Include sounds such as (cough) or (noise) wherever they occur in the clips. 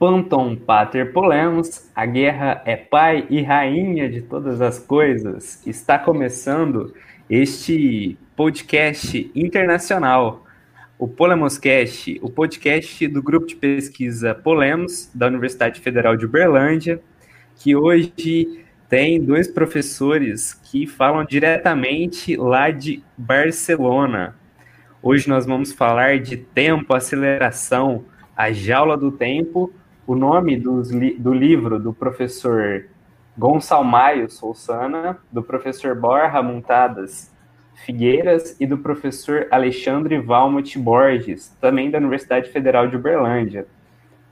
Panton Pater Polemos, a guerra é pai e rainha de todas as coisas. Está começando este podcast internacional, o Polemoscast, o podcast do grupo de pesquisa Polemos, da Universidade Federal de Uberlândia, que hoje tem dois professores que falam diretamente lá de Barcelona. Hoje nós vamos falar de tempo, aceleração, a jaula do tempo o nome do livro do professor Gonçalo Maio Solsana, do professor Borja Montadas Figueiras e do professor Alexandre Valmont Borges, também da Universidade Federal de Uberlândia.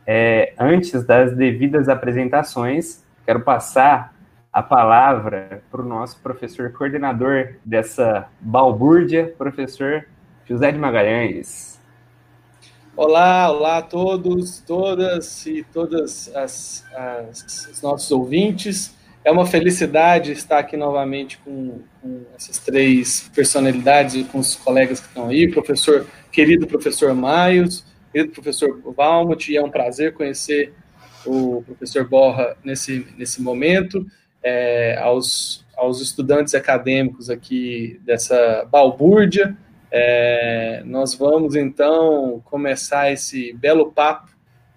É, antes das devidas apresentações, quero passar a palavra para o nosso professor coordenador dessa balbúrdia, professor José de Magalhães. Olá, olá a todos, todas e todas as, as, os nossos ouvintes. É uma felicidade estar aqui novamente com, com, essas três personalidades e com os colegas que estão aí, professor, querido professor Maios, querido professor Valmut, e é um prazer conhecer o professor Borra nesse, nesse momento, é, aos, aos estudantes acadêmicos aqui dessa balbúrdia, é, nós vamos então começar esse belo papo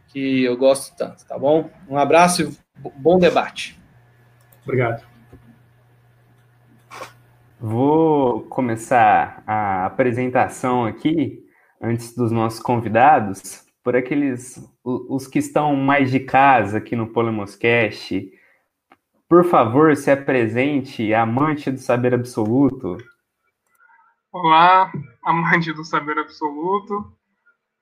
que eu gosto tanto, tá bom? Um abraço e bom debate. Obrigado. Vou começar a apresentação aqui, antes dos nossos convidados, por aqueles, os que estão mais de casa aqui no Polemoscast. Por favor, se apresente, amante do saber absoluto. Olá, (laughs) amante do saber absoluto.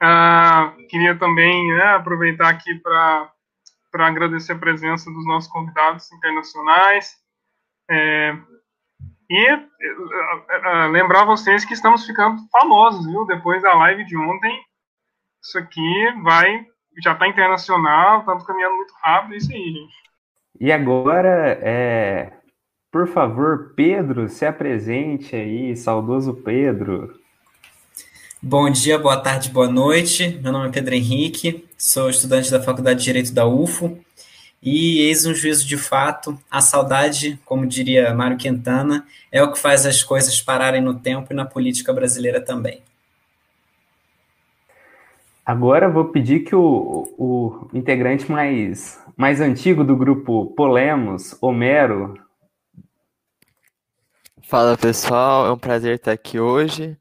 Uh, queria também né, aproveitar aqui para agradecer a presença dos nossos convidados internacionais. É, e uh, uh, lembrar vocês que estamos ficando famosos, viu? Depois da live de ontem, isso aqui vai, já está internacional, estamos caminhando muito rápido, é isso aí, gente. E agora, é, por favor, Pedro, se apresente aí, saudoso Pedro. Bom dia, boa tarde, boa noite. Meu nome é Pedro Henrique, sou estudante da Faculdade de Direito da UFO e eis um juízo de fato. A saudade, como diria Mário Quintana, é o que faz as coisas pararem no tempo e na política brasileira também. Agora vou pedir que o, o integrante mais, mais antigo do grupo Polemos, Homero, Fala pessoal, é um prazer estar aqui hoje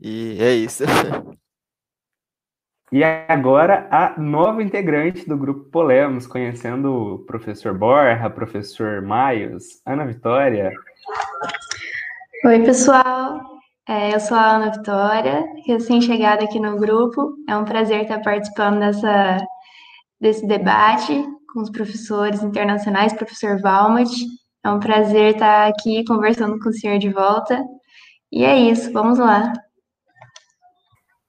e é isso. (laughs) E agora a nova integrante do grupo Polemos, conhecendo o professor Borja, professor Maios, Ana Vitória. Oi, pessoal. É, eu sou a Ana Vitória, recém-chegada aqui no grupo. É um prazer estar participando dessa, desse debate com os professores internacionais, professor Valmont é um prazer estar aqui conversando com o senhor de volta. E é isso, vamos lá.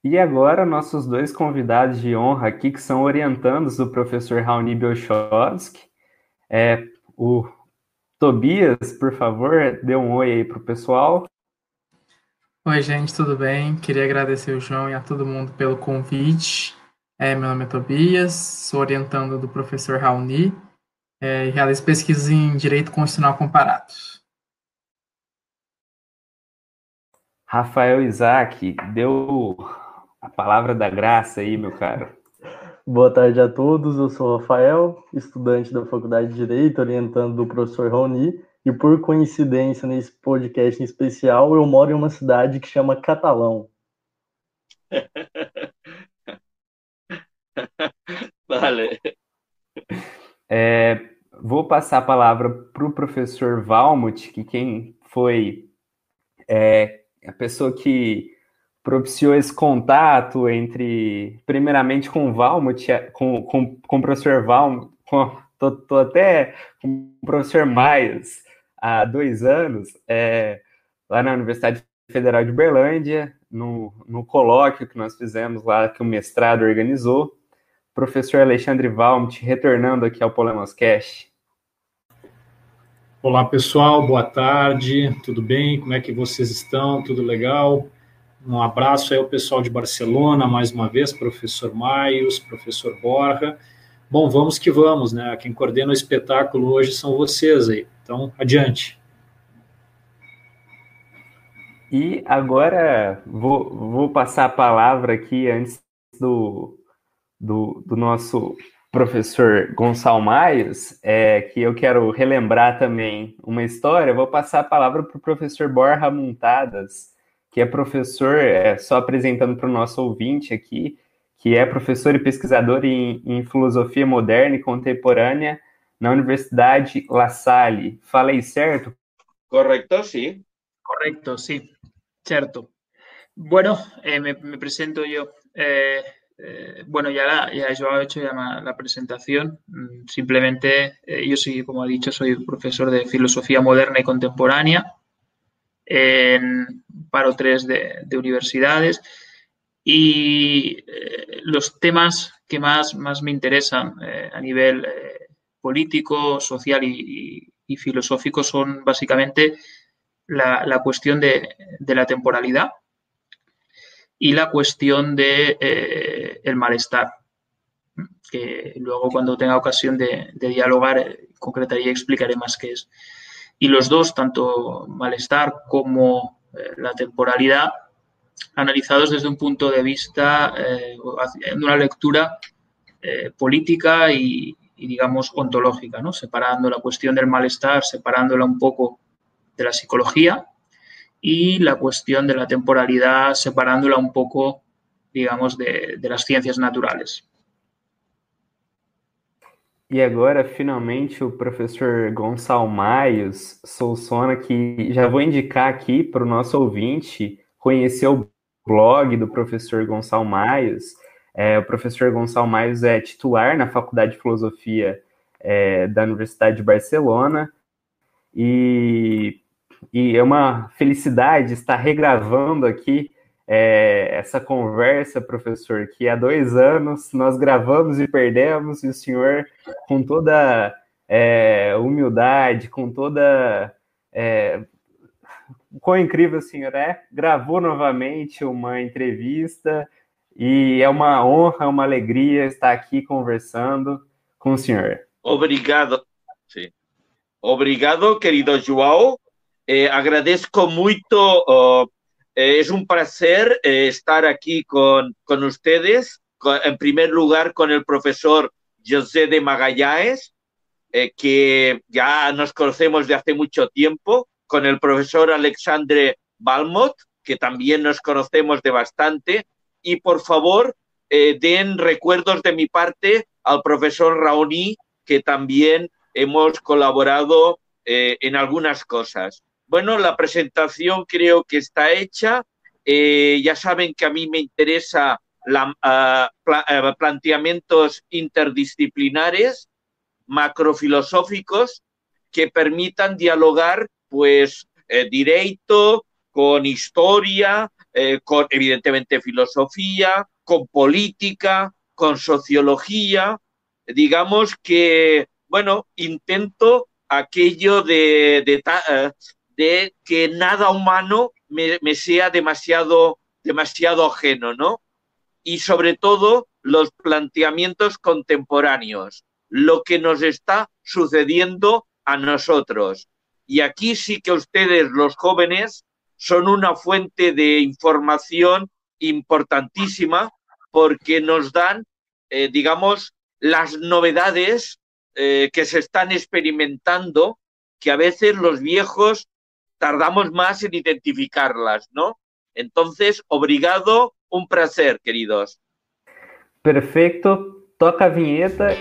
E agora, nossos dois convidados de honra aqui, que são orientandos do professor Raoni Belchowski. É, o Tobias, por favor, dê um oi aí para o pessoal. Oi, gente, tudo bem? Queria agradecer o João e a todo mundo pelo convite. É, meu nome é Tobias, sou orientando do professor Raoni é, e realiza pesquisas em direito constitucional comparado. Rafael Isaac, deu a palavra da graça aí, meu caro. Boa tarde a todos, eu sou o Rafael, estudante da Faculdade de Direito, orientando do professor Raoni, e por coincidência, nesse podcast em especial, eu moro em uma cidade que chama Catalão. (laughs) vale. É, vou passar a palavra para o professor Valmut, que quem foi é, a pessoa que propiciou esse contato entre, primeiramente com o Valmut, com, com, com o professor Valmut, com, tô, tô, até com o professor Maias há dois anos, é, lá na Universidade Federal de Uberlândia, no, no colóquio que nós fizemos lá, que o mestrado organizou, professor Alexandre Valmut, retornando aqui ao Polemoscast. Olá, pessoal, boa tarde, tudo bem? Como é que vocês estão? Tudo legal? Um abraço aí ao pessoal de Barcelona, mais uma vez, professor Maios, professor Borja. Bom, vamos que vamos, né? Quem coordena o espetáculo hoje são vocês aí. Então, adiante. E agora vou, vou passar a palavra aqui antes do, do, do nosso professor Gonçalo Maios, é, que eu quero relembrar também uma história. Vou passar a palavra para o professor Borja Montadas, que é professor, é, só apresentando para o nosso ouvinte aqui, que é professor e pesquisador em, em filosofia moderna e contemporânea na Universidade La Salle. Falei certo? Correcto, sí. Correcto, sí. Cierto. Bueno, eh, me, me, presento yo. Eh, eh, bueno, ya, ya yo he hecho ya la presentación. Mm, simplemente, eh, yo soy, como ha dicho, soy profesor de filosofía moderna y contemporánea en paro 3 de, de universidades. Y eh, los temas que más, más me interesan a nivel político, social y, y, y, filosófico son básicamente la, la cuestión de, de, la temporalidad y la cuestión de eh, malestar, que luego cuando tenga ocasión de, de dialogar eh, concretaré y explicaré más qué es. Y los dos, tanto malestar como eh, la temporalidad, analizados desde un punto de vista, eh, de una lectura eh, política y, y, digamos, ontológica, ¿no? separando la cuestión del malestar, separándola un poco de la psicología y la cuestión de la temporalidad, separándola un poco, digamos, de, de las ciencias naturales. E agora, finalmente, o professor Gonçalo Maios Solsona, que já vou indicar aqui para o nosso ouvinte conhecer o blog do professor Gonçalo Maios. É, o professor Gonçalo Maios é titular na Faculdade de Filosofia é, da Universidade de Barcelona e, e, é uma felicidade estar regravando aqui é, essa conversa, professor, que há dois anos nós gravamos e perdemos, e o senhor, com toda é, humildade, com toda é, quão incrível o senhor é, gravou novamente uma entrevista e é uma honra, uma alegria estar aqui conversando com o senhor. Obrigado. Sí. Obrigado, querido João. Eh. Uh, eh, es un placer eh, estar aquí con, con ustedes. En primer lugar, con el profesor José de Magallanes, que ya nos conocemos de hace mucho tiempo con el profesor Alexandre Balmot, que también nos conocemos de bastante, y por favor den recuerdos de mi parte al profesor Raoni, que también hemos colaborado en algunas cosas. Bueno, la presentación creo que está hecha. Eh, ya saben que a mí me interesa pla uh, planteamientos interdisciplinares, macrofilosóficos, que permitan dialogar pues eh, directo, con historia, eh, con evidentemente filosofía, con política, con sociología. Digamos que, bueno, intento aquello de, de, eh, de que nada humano me, sea demasiado, demasiado ajeno, ¿no? Y sobre todo los planteamientos contemporáneos, lo que nos está sucediendo a nosotros. Y aquí sí que ustedes, los jóvenes, son una fuente de información importantísima porque nos dan, eh, digamos, las novedades eh, que se están experimentando, que a veces los viejos tardamos más en identificarlas, ¿no? Entonces, obrigado, un placer, queridos. Perfecto, toca a vinheta.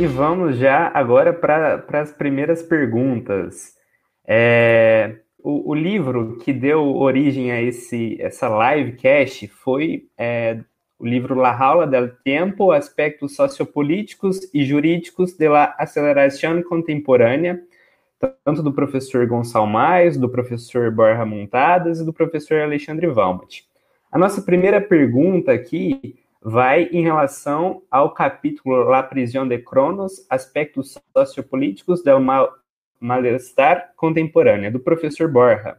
E vamos já agora para as primeiras perguntas. É, o, o, livro que deu origem a esse, essa livecast foi é, o livro La Aula del Tempo, Aspectos Sociopolíticos e Jurídicos de la Aceleração Contemporânea, tanto do professor Gonçalo Mais, do professor Borja Montadas e do professor Alexandre Valmont. A nossa primeira pergunta aqui vai em relação ao capítulo La Prisión de Cronos, aspectos sociopolíticos del mal malestar contemporânea, do professor Borja.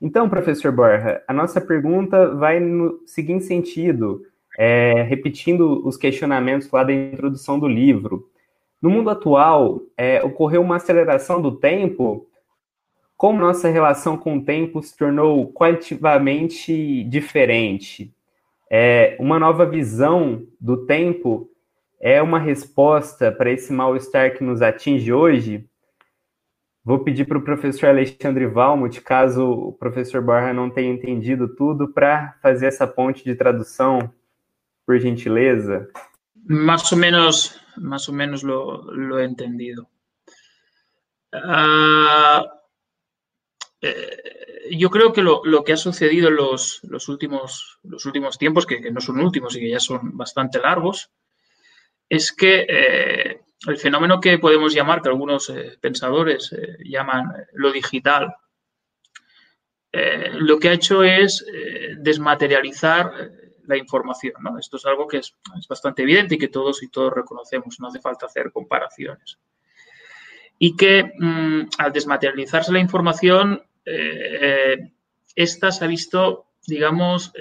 Então, professor Borja, a nossa pergunta vai no seguinte sentido, é, repetindo os questionamentos lá da introdução do livro. No mundo atual, é, ocorreu uma aceleração do tempo. Como nossa relação com o tempo se tornou qualitativamente diferente? É, uma nova visão do tempo é uma resposta para esse mal-estar que nos atinge hoje? Vou pedir para o professor Alexandre Valmut, caso o professor Borja não tenha entendido tudo, para fazer essa ponte de tradução, por gentileza. Más o menos, más o menos lo, lo entendido. Uh, yo creo que lo, lo, que ha sucedido en los, los últimos, los últimos tiempos, que, que, no son últimos y que ya son bastante largos, es que eh, el fenómeno que podemos llamar, que algunos eh, pensadores eh, llaman lo digital, lo que ha hecho es desmaterializar la información. ¿no? Esto es algo que es, es, bastante evidente y que todos y todos reconocemos, no hace falta hacer comparaciones. Y que mmm, al desmaterializarse la información, esta se ha visto, digamos,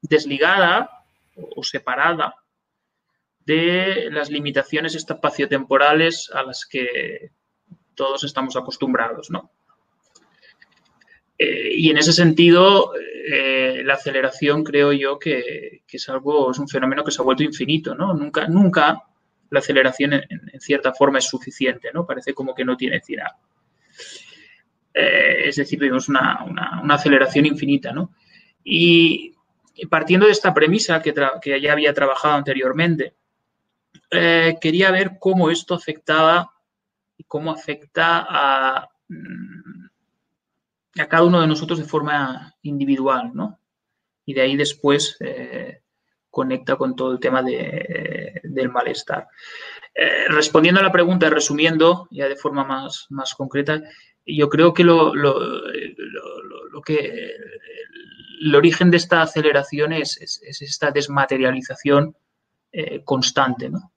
desligada o separada de las limitaciones espaciotemporales a las que todos estamos acostumbrados, ¿no? Eh, y en ese sentido, eh, la aceleración creo yo que, es algo, es un fenómeno que se ha vuelto infinito, ¿no? Nunca, nunca la aceleración en, en cierta forma es suficiente, ¿no? Parece como que no tiene final. Eh, es decir, vemos una, una, aceleración infinita, ¿no? Y partiendo de esta premisa que, ya había trabajado anteriormente, eh, quería ver cómo esto afectaba y cómo afecta a, mm, a, cada uno de nosotros de forma individual, ¿no? Y de ahí después eh, conecta con todo el tema de, del malestar. Respondiendo a la pregunta resumiendo ya de forma más, más concreta, yo creo que lo, lo, lo, que el origen de esta aceleración es, es, es esta desmaterialización eh, constante, ¿no?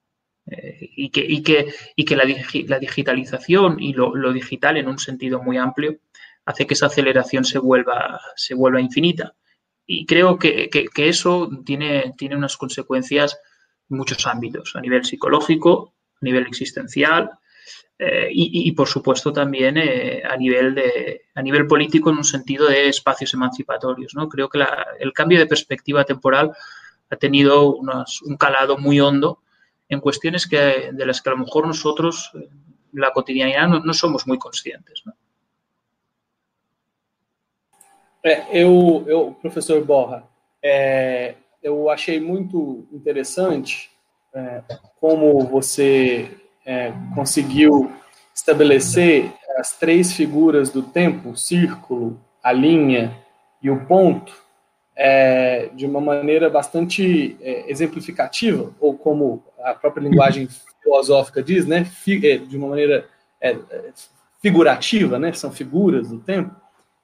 Eh, y, que, y, que, y que la, la digitalización y lo, lo, digital en un sentido muy amplio hace que esa aceleración se vuelva, se vuelva infinita. Y creo que, que, que eso tiene, tiene unas consecuencias en muchos ámbitos, a nivel psicológico, a nivel existencial eh, y, y, por supuesto, también eh, a, nivel de, a nivel político en un sentido de espacios emancipatorios. ¿no? Creo que la, el cambio de perspectiva temporal ha tenido unos, un calado muy hondo en cuestiones que, de las que a lo mejor nosotros, la cotidianidad, no, no somos muy conscientes. Né? É, eu, eu, professor Borra, é, eu achei muito interessante é, como você é, conseguiu estabelecer as três figuras do tempo, o círculo, a linha e o ponto, é, de uma maneira bastante é, exemplificativa, ou como a própria linguagem filosófica diz, né, é, de uma maneira é, figurativa, né, são figuras do tempo.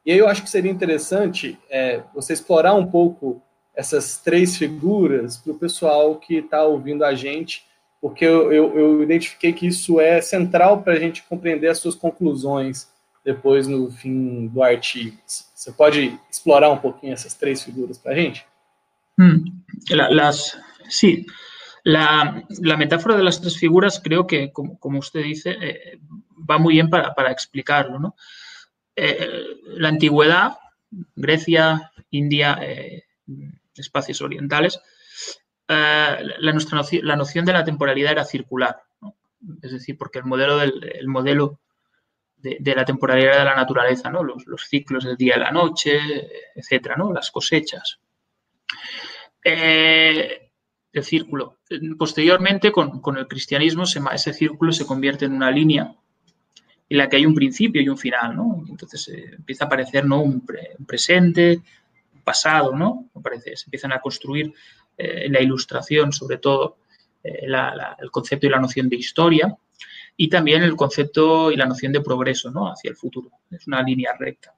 E aí eu acho que seria interessante é, você explorar um pouco essas três figuras para o pessoal que está ouvindo a gente, porque eu, eu, eu identifiquei que isso é central para a gente compreender as suas conclusões depois no fim do artigo. Você pode explorar um pouquinho essas três figuras para a gente? Hmm. Las, sí, la, la, metáfora de las tres figuras creo que, como, como usted dice, eh, va muy bien para, para explicarlo. ¿no? Eh, la antigüedad, Grecia, India, eh, espacios orientales, la, nuestra noción, la noción de la temporalidad era circular. Es decir, porque el modelo, del, el modelo de, la temporalidad de la naturaleza, ¿no? Los, los, ciclos del día y la noche, etcétera, ¿no? Las cosechas. Eh, el círculo. Posteriormente, con, con el cristianismo, se, ese círculo se convierte en una línea en la que hay un principio y un final, ¿no? Entonces eh, empieza a aparecer ¿no? un, presente, un pasado, ¿no? Aparece, se empiezan a construir eh, la ilustración, sobre todo, eh, el concepto y la noción de historia. y también el concepto y la noción de progreso ¿no? hacia el futuro. Es una línea recta.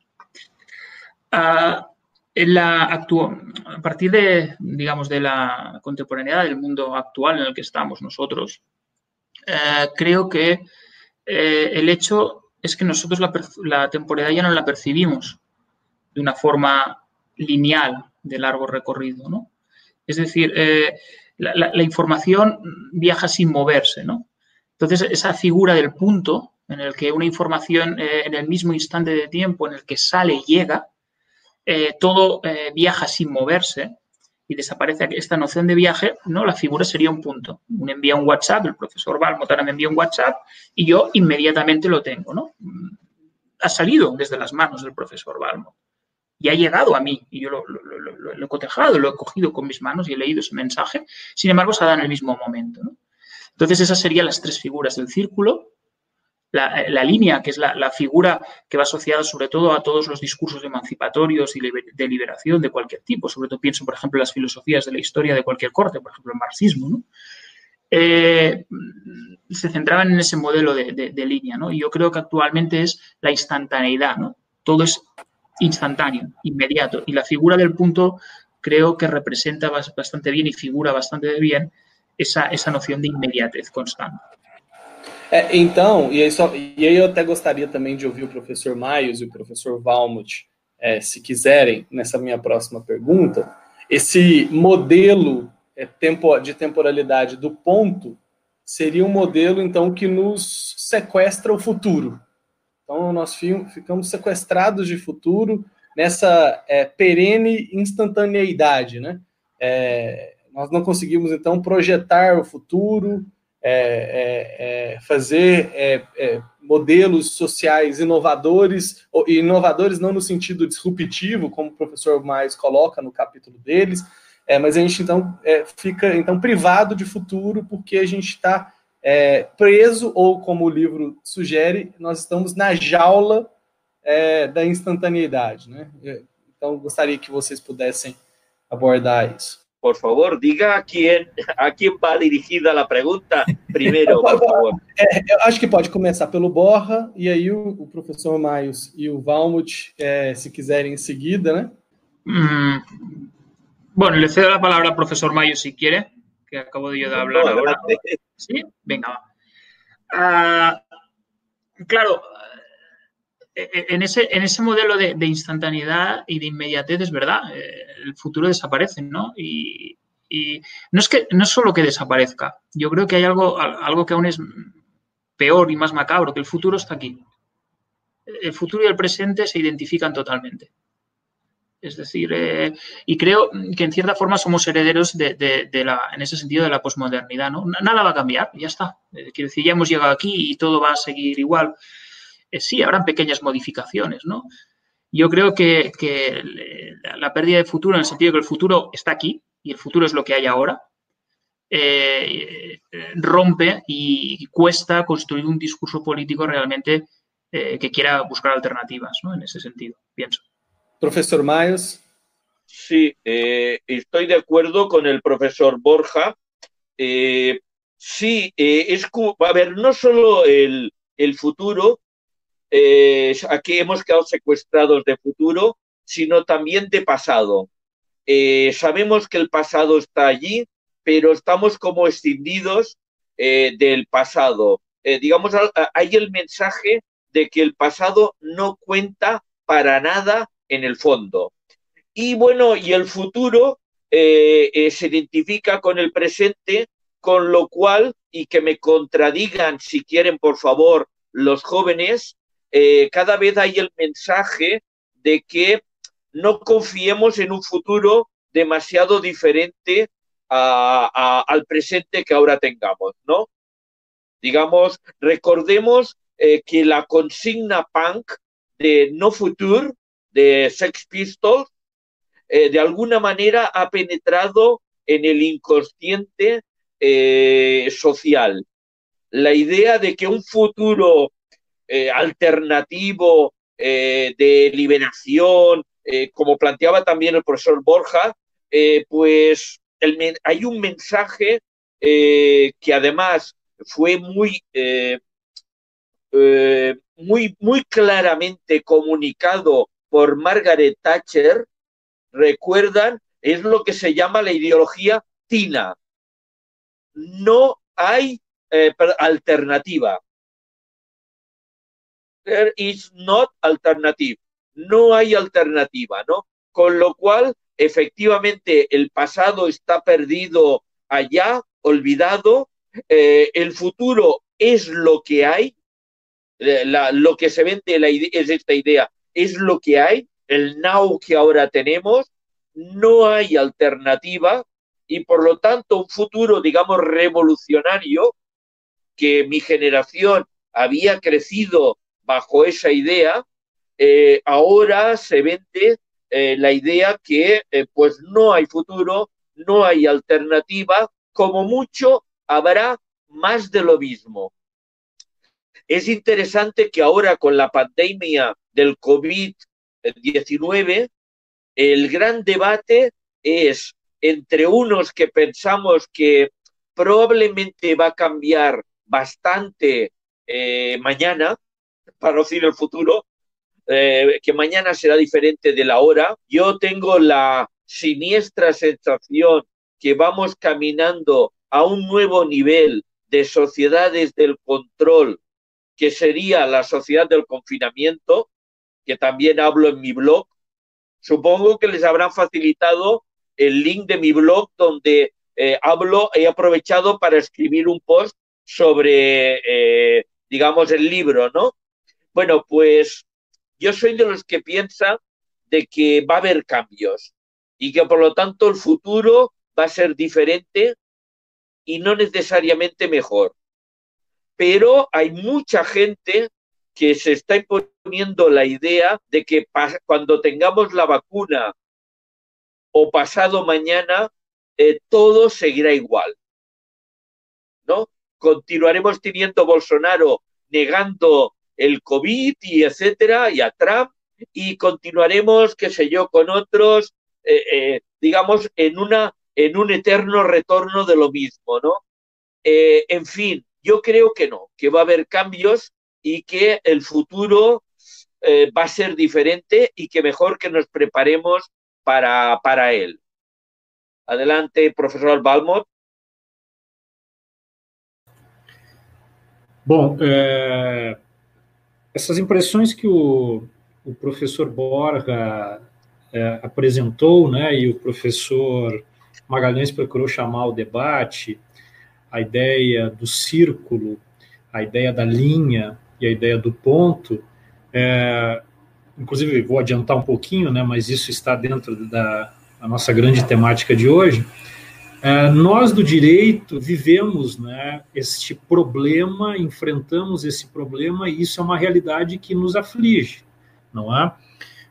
Ah, en la a partir de, digamos, de la contemporaneidad del mundo actual en el que estamos nosotros, eh, creo que eh, el hecho es que nosotros la, la, temporalidad ya no la percibimos de una forma lineal de largo recorrido, ¿no? Es decir, eh, la, información viaja sin moverse, ¿no? Entonces, esa figura del punto en el que una información eh, en el mismo instante de tiempo en el que sale llega, eh, todo viaja sin moverse y desaparece esta noción de viaje, ¿no? La figura sería un punto. Un envía un WhatsApp, el profesor Balmotara me envía un WhatsApp y yo inmediatamente lo tengo, ¿no? Ha salido desde las manos del profesor Balmo y ha llegado a mí y yo lo, he cotejado, lo he cogido con mis manos y he leído ese mensaje, sin embargo se ha dado en el mismo momento. Entonces esas serían las tres figuras del círculo, la, línea, que es la, figura que va asociada sobre todo a todos los discursos emancipatorios y de liberación de cualquier tipo, sobre todo pienso, por ejemplo, en las filosofías de la historia de cualquier corte, por ejemplo, el marxismo, eh, se centraban en ese modelo de, línea, ¿no? Y yo creo que actualmente es la instantaneidad, ¿no? Todo es instantáneo, inmediato. Y la figura del punto creo que representa bastante bien y figura bastante bien essa, essa noção de imediatez constante. É, então, e aí, só, e aí eu até gostaria também de ouvir o professor Maios e o professor Valmut, é, se quiserem, nessa minha próxima pergunta, esse modelo é, tempo, de temporalidade do ponto seria um modelo, então, que nos sequestra o futuro. Então, nós ficamos sequestrados de futuro nessa é, perene instantaneidade, né? É, nós não conseguimos, então, projetar o futuro, é, é, é fazer é, modelos sociais inovadores, e inovadores não no sentido disruptivo, como o professor Mais coloca no capítulo deles, mas a gente, então, fica então privado de futuro porque a gente está é, preso, ou como o livro sugere, nós estamos na jaula é, da instantaneidade. Né? Então, gostaria que vocês pudessem abordar isso. Por favor, diga a quem, a quem vai dirigida a pergunta primeiro, por (laughs) favor. É, eu acho que pode começar pelo Borra, e aí o, o professor Maios e o Valmut, é, se quiserem em seguida, né? Mm, bueno, le cedo a palavra ao professor Mayo si quiere, que acabo de yo de hablar no, ahora. Sí, venga. Ah, claro, eh, eh, en ese, en ese modelo de, instantaneidad y de inmediatez es verdad, eh, el futuro desaparece, ¿no? Y, no es que no solo que desaparezca, yo creo que hay algo, algo que aún es peor y más macabro, que el futuro está aquí. El futuro y el presente se identifican totalmente. Es decir, eh, y creo que en cierta forma somos herederos de, la, en ese sentido de la posmodernidad. ¿no? Nada va a cambiar, ya está. Eh, quiero decir, ya hemos llegado aquí y todo va a seguir igual. Eh, sí, habrán pequeñas modificaciones, ¿no? Yo creo que, la pérdida de futuro, en el sentido de que el futuro está aquí y el futuro es lo que hay ahora, rompe y cuesta construir un discurso político realmente que quiera buscar alternativas, ¿no? En ese sentido, pienso. Profesor Miles. Sí, eh, estoy de acuerdo con el profesor Borja. Eh, sí, eh, es a ver, no solo el, futuro, aquí hemos quedado secuestrados de futuro, sino también de pasado. sabemos que el pasado está allí, pero estamos como escindidos del pasado. digamos, hay el mensaje de que el pasado no cuenta para nada en el fondo. Y bueno, y el futuro eh, eh, se identifica con el presente, con lo cual, y que me contradigan si quieren, por favor, los jóvenes, eh, cada vez hay el mensaje de que no confiemos en un futuro demasiado diferente al presente que ahora tengamos, ¿no? Digamos, recordemos que la consigna punk de no futuro de Sex Pistols, eh, de alguna manera ha penetrado en el inconsciente eh, social. La idea de que un futuro eh, alternativo de liberación, como planteaba también el profesor Borja, pues hay un mensaje que además fue muy muy, muy claramente comunicado por Margaret Thatcher, recuerdan, es lo que se llama la ideología TINA. No hay eh, alternativa. There is not alternative. No hay alternativa, ¿no? Con lo cual, efectivamente, el pasado está perdido allá, olvidado. Eh, el futuro es lo que hay. Eh, lo que se vende la es esta idea, es lo que hay, el now que ahora tenemos, no hay alternativa y por lo tanto un futuro, digamos, revolucionario que mi generación había crecido bajo esa idea, eh, ahora se vende eh, la idea que eh, pues no hay futuro, no hay alternativa, como mucho habrá más de lo mismo. Es interesante que ahora con la pandemia del COVID-19, el gran debate es entre unos que pensamos que probablemente va a cambiar bastante eh, mañana, para no decir el futuro, eh, que mañana será diferente de la hora. Yo tengo la siniestra sensación que vamos caminando a un nuevo nivel de sociedades del control, que sería la sociedad del confinamiento, que también hablo en mi blog. Supongo que les habrán facilitado el link de mi blog donde eh, hablo, he aprovechado para escribir un post sobre, eh, digamos, el libro, ¿no? Bueno, pues yo soy de los que piensa de que va a haber cambios y que por lo tanto el futuro va a ser diferente y no necesariamente mejor. Pero hay mucha gente que se está imponiendo la idea de que cuando tengamos la vacuna o pasado mañana, eh, todo seguirá igual. ¿No? Continuaremos teniendo Bolsonaro negando el COVID y etcétera, y a Trump, y continuaremos, qué sé yo, con otros, eh, eh, digamos, en, una, en un eterno retorno de lo mismo, ¿no? en fin, yo creo que no, que va a haber cambios y que el futuro va a ser diferente y que mejor que nos preparemos para, para él. Adelante, professor Balmot. Bom, é, essas impressões que o, o professor Borja é, apresentou, né, e o professor Magalhães procurou chamar o debate, a ideia do círculo, a ideia da linha e a ideia do ponto, é, inclusive vou adiantar um pouquinho, né, mas isso está dentro da, da nossa grande temática de hoje. É, nós do direito vivemos né, este problema, enfrentamos esse problema e isso é uma realidade que nos aflige, não é?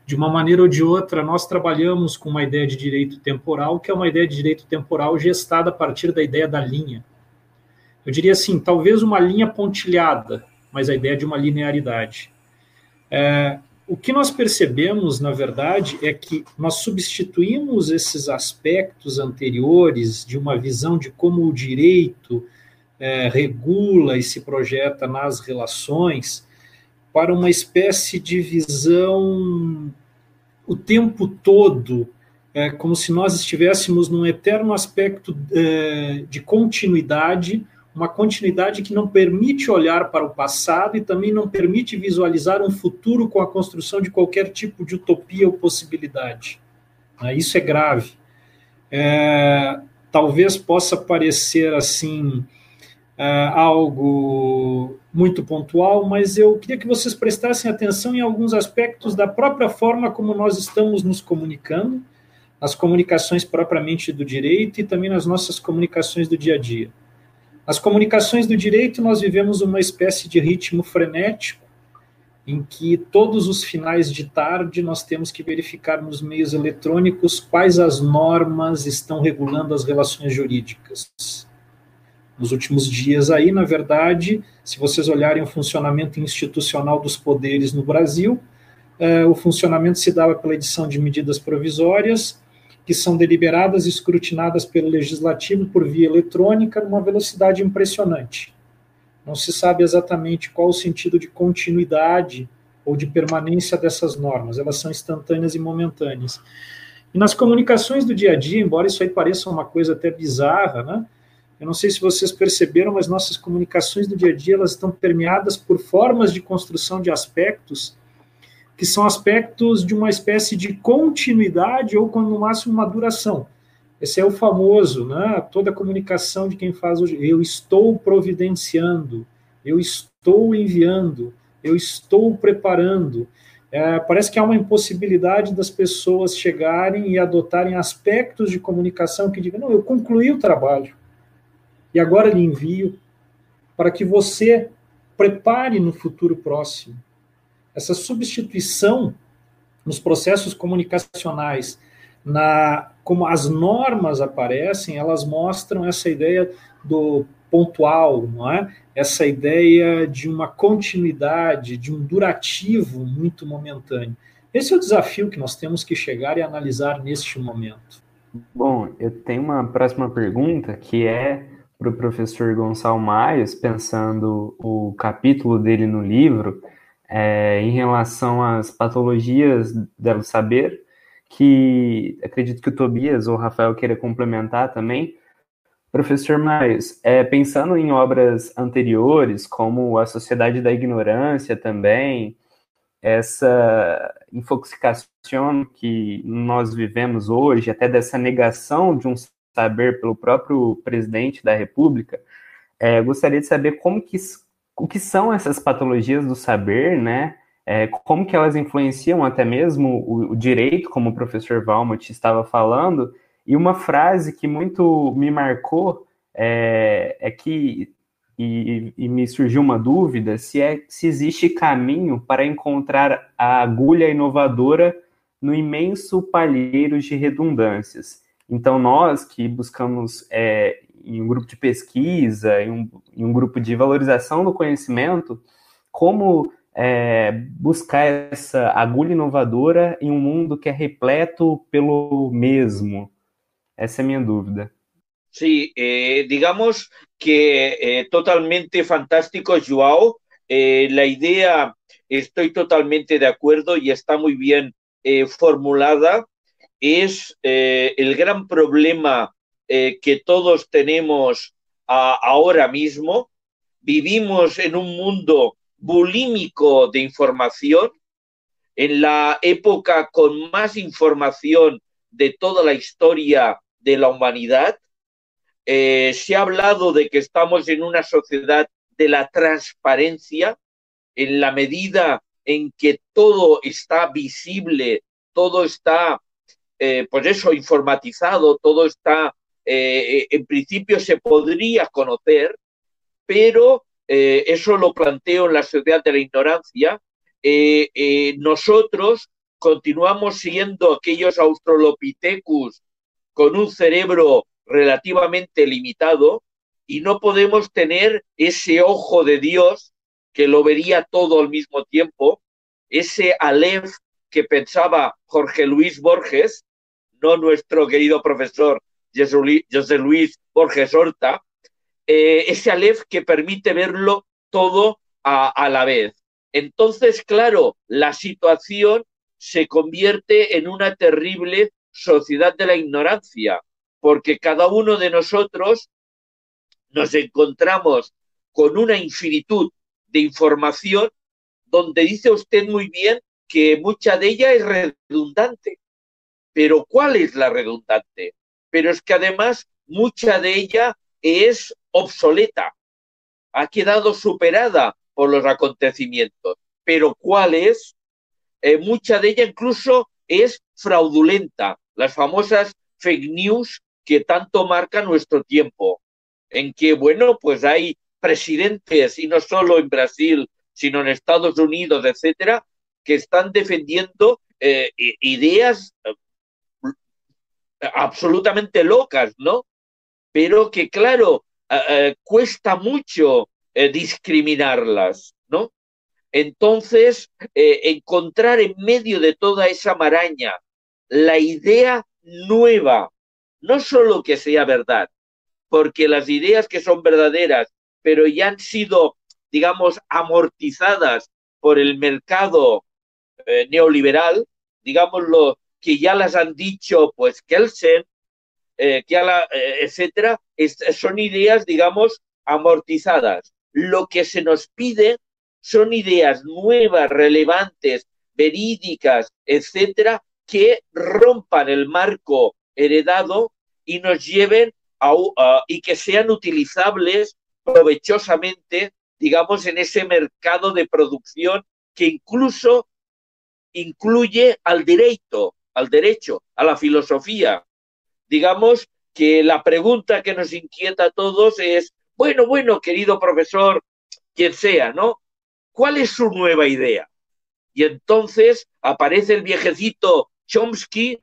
De uma maneira ou de outra, nós trabalhamos com uma ideia de direito temporal, que é uma ideia de direito temporal gestada a partir da ideia da linha. Eu diria assim, talvez uma linha pontilhada, mas a ideia de uma linearidade. É, o que nós percebemos, na verdade, é que nós substituímos esses aspectos anteriores de uma visão de como o direito é, regula e se projeta nas relações para uma espécie de visão o tempo todo, é, como se nós estivéssemos num eterno aspecto é, de continuidade uma continuidade que não permite olhar para o passado e também não permite visualizar um futuro com a construção de qualquer tipo de utopia ou possibilidade. Ah, isso é grave. É, talvez possa parecer assim é, algo muito pontual, mas eu queria que vocês prestassem atenção em alguns aspectos da própria forma como nós estamos nos comunicando, nas comunicações propriamente do direito e também nas nossas comunicações do dia a dia. As comunicações do direito, nós vivemos uma espécie de ritmo frenético, em que todos os finais de tarde nós temos que verificar nos meios eletrônicos quais as normas estão regulando as relações jurídicas. Nos últimos dias aí, na verdade, se vocês olharem o funcionamento institucional dos poderes no Brasil, eh, o funcionamento se dava pela edição de medidas provisórias, que são deliberadas e escrutinadas pelo legislativo por via eletrônica numa velocidade impressionante. não se sabe exatamente qual o sentido de continuidade ou de permanência dessas normas, elas são instantâneas e momentâneas. E nas comunicações do dia a dia, embora isso aí pareça uma coisa até bizarra, né? Eu não sei se vocês perceberam, mas nossas comunicações do dia a dia elas estão permeadas por formas de construção de aspectos que são aspectos de uma espécie de continuidade ou, no máximo, uma duração. Esse é o famoso, né? Toda comunicação de quem faz hoje. Eu estou providenciando, eu estou enviando, eu estou preparando. É, parece que há uma impossibilidade das pessoas chegarem e adotarem aspectos de comunicação que digam: não, eu concluí o trabalho e agora lhe envio para que você prepare no futuro próximo. Essa substituição nos processos comunicacionais na como as normas aparecem, elas mostram essa ideia do pontual, não é? Essa ideia de uma continuidade, de um durativo muito momentâneo. Esse é o desafio que nós temos que chegar e analisar neste momento. Bom, eu tenho uma próxima pergunta que é para o professor Gonçalo Maios, pensando o capítulo dele no livro, é, em relação às patologias do saber, que acredito que o Tobias ou o Rafael queira complementar também. Professor Maes, é, pensando em obras anteriores, como A Sociedade da Ignorância também, essa infoxicação que nós vivemos hoje, até dessa negação de um saber pelo próprio presidente da República, é, gostaria de saber como que, o que são essas patologias do saber, né? é, como que elas influenciam até mesmo o, o, direito, como o professor Valmont estava falando, e uma frase que muito me marcou é, é que, e, e, me surgiu uma dúvida, se, é, se existe caminho para encontrar a agulha inovadora no imenso palheiro de redundâncias. Então, nós que buscamos é, em um grupo de pesquisa, em um, em um grupo de valorização do conhecimento, como é, buscar essa agulha inovadora em um mundo que é repleto pelo mesmo? Essa é a minha dúvida. Sí, eh, digamos que eh, totalmente fantástico, Joao. Eh, la idea, estoy totalmente de acuerdo y está muy bien eh, formulada. Es eh, el gran problema eh, que todos tenemos ahora mismo. Vivimos en un mundo bulímico de información, en la época con más información de toda la historia de la humanidad. Eh, se ha hablado de que estamos en una sociedad de la transparencia, en la medida en que todo está visible, todo está, eh, pues eso, informatizado, todo está, eh, en principio se podría conocer, pero eh, eso lo planteo en la sociedad de la ignorancia, eh, nosotros continuamos siendo aquellos australopithecus con un cerebro relativamente limitado y no podemos tener ese ojo de Dios que lo vería todo al mismo tiempo, ese Aleph que pensaba Jorge Luis Borges, no nuestro querido profesor José Luis Borges Horta, eh, ese Aleph que permite verlo todo a, a la vez. Entonces, claro, la situación se convierte en una terrible sociedad de la ignorancia, porque cada uno de nosotros nos encontramos con una infinitud de información donde dice usted muy bien que mucha de ella es redundante. Pero ¿cuál es la redundante? Pero es que además mucha de ella es obsoleta, ha quedado superada por los acontecimientos. Pero ¿cuál es? Eh, mucha de ella incluso es fraudulenta, las famosas fake news que tanto marcan nuestro tiempo, en que, bueno, pues hay presidentes, y no solo en Brasil, sino en Estados Unidos, etcétera, que están defendiendo eh, ideas eh, absolutamente locas, ¿no? Pero que, claro, cuesta mucho eh, discriminarlas, ¿no? Entonces, eh, encontrar en medio de toda esa maraña la idea nueva, no solo que sea verdad, porque las ideas que son verdaderas pero ya han sido, digamos, amortizadas por el mercado eh, neoliberal, digámoslo, que ya las han dicho, pues, Kelsen, eh, eh, etcétera, son ideas, digamos, amortizadas. Lo que se nos pide son ideas nuevas, relevantes, verídicas, etcétera, que rompan el marco heredado y nos lleven a, y que sean utilizables provechosamente, digamos, en ese mercado de producción que incluso incluye al derecho, al derecho, a la filosofía. Digamos que la pregunta que nos inquieta a todos es, bueno, bueno, querido profesor, quien sea, ¿no? ¿Cuál es su nueva idea? Y entonces aparece el viejecito Chomsky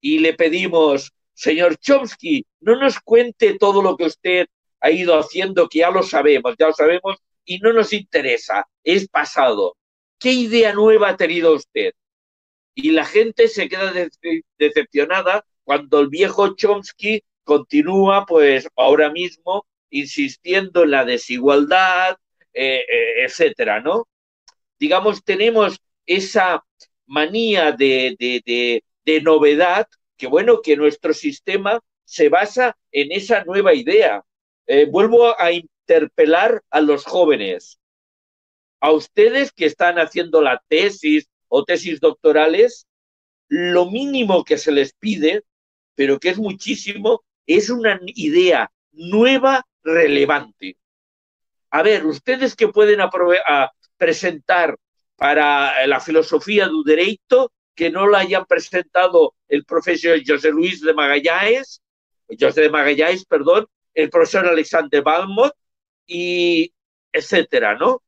y le pedimos, señor Chomsky, no nos cuente todo lo que usted ha ido haciendo, que ya lo sabemos, ya lo sabemos y no nos interesa, es pasado. ¿Qué idea nueva ha tenido usted? Y la gente se queda decepcionada cuando el viejo Chomsky continúa, pues ahora mismo, insistiendo en la desigualdad, eh, eh, etcétera, ¿no? Digamos, tenemos esa manía de, de, novedad, que bueno, que nuestro sistema se basa en esa nueva idea. Eh, vuelvo a interpelar a los jóvenes, a ustedes que están haciendo la tesis o tesis doctorales, lo mínimo que se les pide, pero que es muchísimo, es una idea nueva, relevante. A ver, ustedes que pueden presentar para la filosofía del derecho, que no la hayan presentado el profesor José Luis de Magallanes, José de Magallanes, perdón, el profesor Alexander Balmont y etcétera, ¿no?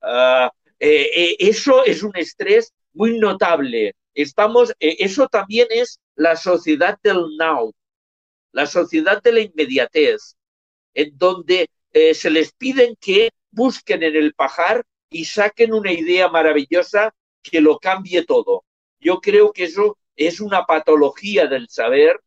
Ah, eh, eh, eso es un estrés muy notable. Estamos, eh, eso también es la sociedad del now, la sociedad de la inmediatez, en donde se les piden que busquen en el pajar y saquen una idea maravillosa que lo cambie todo. Yo creo que eso es una patología del saber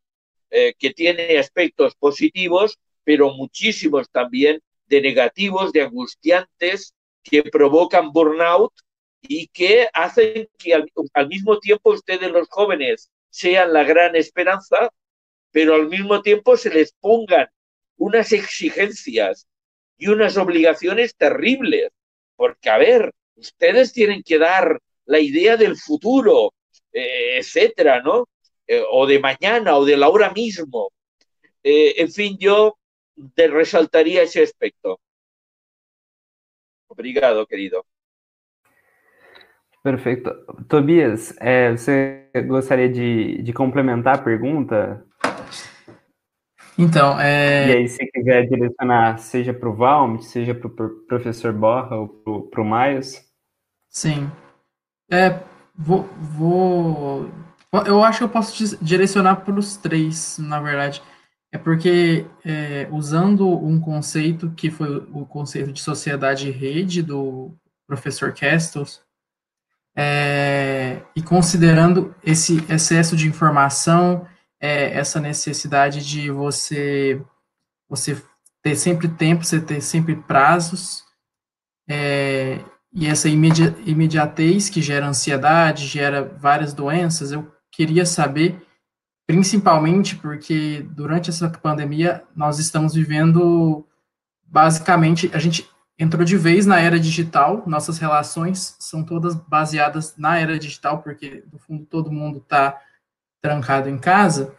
que tiene aspectos positivos, pero muchísimos también de negativos, de angustiantes, que provocan burnout y que hacen que al, mismo tiempo ustedes los jóvenes sean la gran esperanza, pero al mismo tiempo se les pongan unas exigencias y unas obligaciones terribles. Porque, a ver, ustedes tienen que dar la idea del futuro, eh, etcétera, ¿no? Eh, o de mañana o de la hora mismo. Eh, en fin, yo resaltaría ese aspecto. Obrigado, querido. Perfeito. Tobias, é, você gostaria de, de complementar a pergunta? Então, é... E aí, se quiser direcionar, seja para o Valm, seja para o professor Borra ou para o Miles? Sim. É, vou, vou... Eu acho que eu posso direcionar para os três, na verdade. É porque, é, usando um conceito que foi o conceito de sociedade rede do professor Castles, é, e considerando esse excesso de informação, é, essa necessidade de você, você ter sempre tempo, você ter sempre prazos, é, e essa imedi imediatez que gera ansiedade, gera várias doenças, eu queria saber principalmente porque durante essa pandemia nós estamos vivendo basicamente a gente entrou de vez na era digital, nossas relações são todas baseadas na era digital, porque no fundo todo mundo está trancado em casa.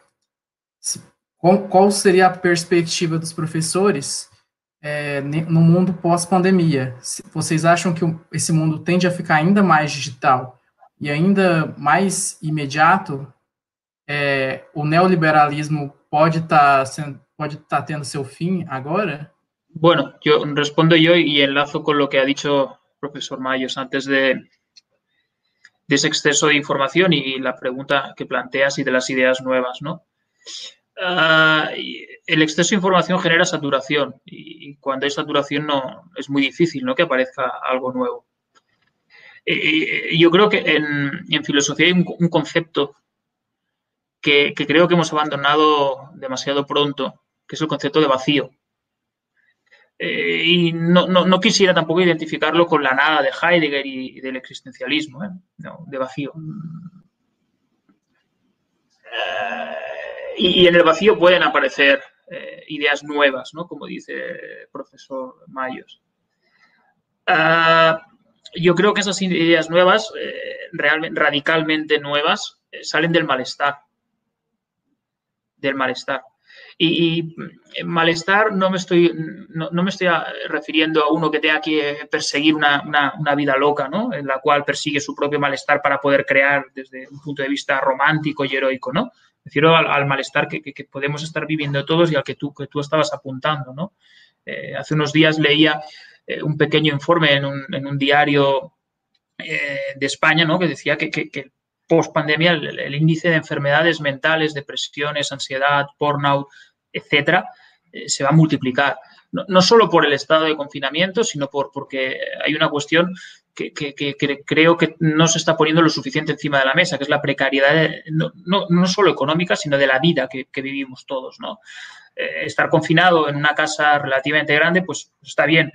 Qual, seria a perspectiva dos professores é, no mundo pós-pandemia? Vocês acham que esse mundo tende a ficar ainda mais digital e ainda mais imediato é, o neoliberalismo pode estar tá estar tá tendo seu fim agora? Bueno, yo respondo yo y enlazo con lo que ha dicho el profesor Mayos antes de, de ese exceso de información y la pregunta que planteas y de las ideas nuevas, ¿no? Uh, el exceso de información genera saturación y cuando hay saturación no es muy difícil ¿no? que aparezca algo nuevo. Yo creo que en, en filosofía hay un, un concepto que, creo que hemos abandonado demasiado pronto, que es el concepto de vacío. Eh, y no, no, quisiera tampoco identificarlo con la nada de Heidegger y, del existencialismo, de vacío. y, en el vacío pueden aparecer ideas nuevas, ¿no? como dice el profesor Mayos. Yo creo que esas ideas nuevas, realmente, radicalmente nuevas, salen del malestar. Del malestar. Y, malestar no me estoy, no, me estoy refiriendo a uno que tenga que perseguir una, vida loca, ¿no? En la cual persigue su propio malestar para poder crear desde un punto de vista romántico y heroico, ¿no? Me refiero al, malestar que, podemos estar viviendo todos y al que tú, que tú estabas apuntando, ¿no? Eh, hace unos días leía eh, un pequeño informe en un, diario eh, de España, ¿no? Que decía que, que post pandemia el, índice de enfermedades mentales, depresiones, ansiedad, burnout, etcétera, eh, se va a multiplicar. No, solo por el estado de confinamiento, sino por, porque hay una cuestión que, creo que no se está poniendo lo suficiente encima de la mesa, que es la precariedad, no, no, solo económica, sino de la vida que, vivimos todos. ¿no? Eh, estar confinado en una casa relativamente grande, pues está bien,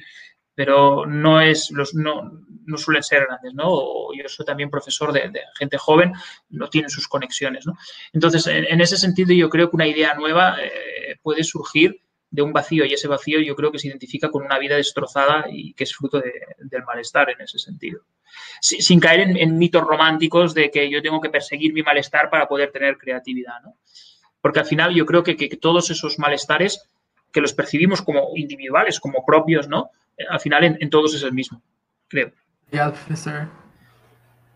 pero no, es, los, no, no suelen ser grandes, ¿no? yo soy también profesor de, gente joven, no tienen sus conexiones, ¿no? Entonces, en, ese sentido, yo creo que una idea nueva eh, puede surgir de un vacío y ese vacío yo creo que se identifica con una vida destrozada y que es fruto del malestar en ese sentido. sin caer en, mitos románticos de que yo tengo que perseguir mi malestar para poder tener creatividad, ¿no? Porque al final yo creo que, que todos esos malestares que los percibimos como individuales, como propios, ¿no? Al final em, em todos é o mesmo, creio. Obrigado, professor.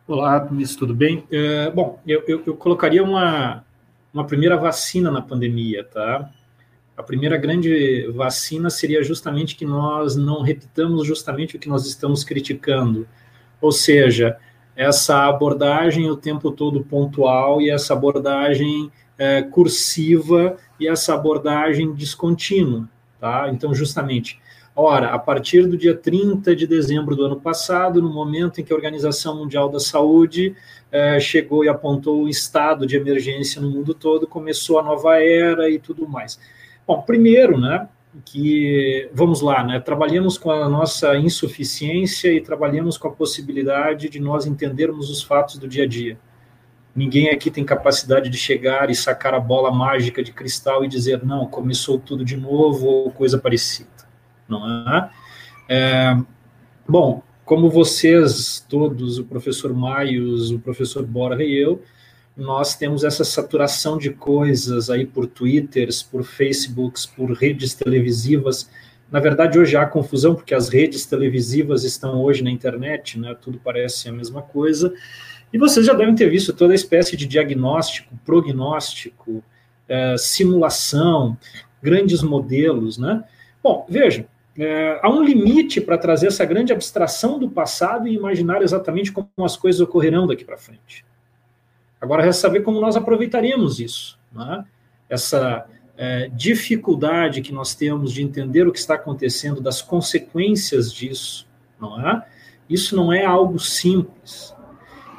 Olá, Luiz, tudo bem? Uh, bom, eu, eu, eu, colocaria uma, uma primeira vacina na pandemia, tá? A primeira grande vacina seria justamente que nós não repitamos justamente o que nós estamos criticando, ou seja, essa abordagem o tempo todo pontual e essa abordagem é, cursiva e essa abordagem descontínua, tá? Então, justamente, Ora, a partir do dia 30 de dezembro do ano passado, no momento em que a Organização Mundial da Saúde eh, chegou e apontou o estado de emergência no mundo todo, começou a nova era e tudo mais. Bom, primeiro, né, que vamos lá, né, trabalhamos com a nossa insuficiência e trabalhamos com a possibilidade de nós entendermos os fatos do dia a dia. Ninguém aqui tem capacidade de chegar e sacar a bola mágica de cristal e dizer, não, começou tudo de novo ou coisa parecida não é? é bom, como vocês todos, o professor Maios, o professor Borra e eu, nós temos essa saturação de coisas aí por Twitters, por Facebooks, por redes televisivas. Na verdade, hoje há confusão, porque as redes televisivas estão hoje na internet, né? Tudo parece a mesma coisa. E vocês já devem ter visto toda a espécie de diagnóstico, prognóstico, é, simulação, grandes modelos, né? Bom, vejam, é, há um limite para trazer essa grande abstração do passado e imaginar exatamente como as coisas ocorrerão daqui para frente. Agora, resta saber como nós aproveitaríamos isso. Né? Essa é, dificuldade que nós temos de entender o que está acontecendo, das consequências disso, não é? Isso não é algo simples.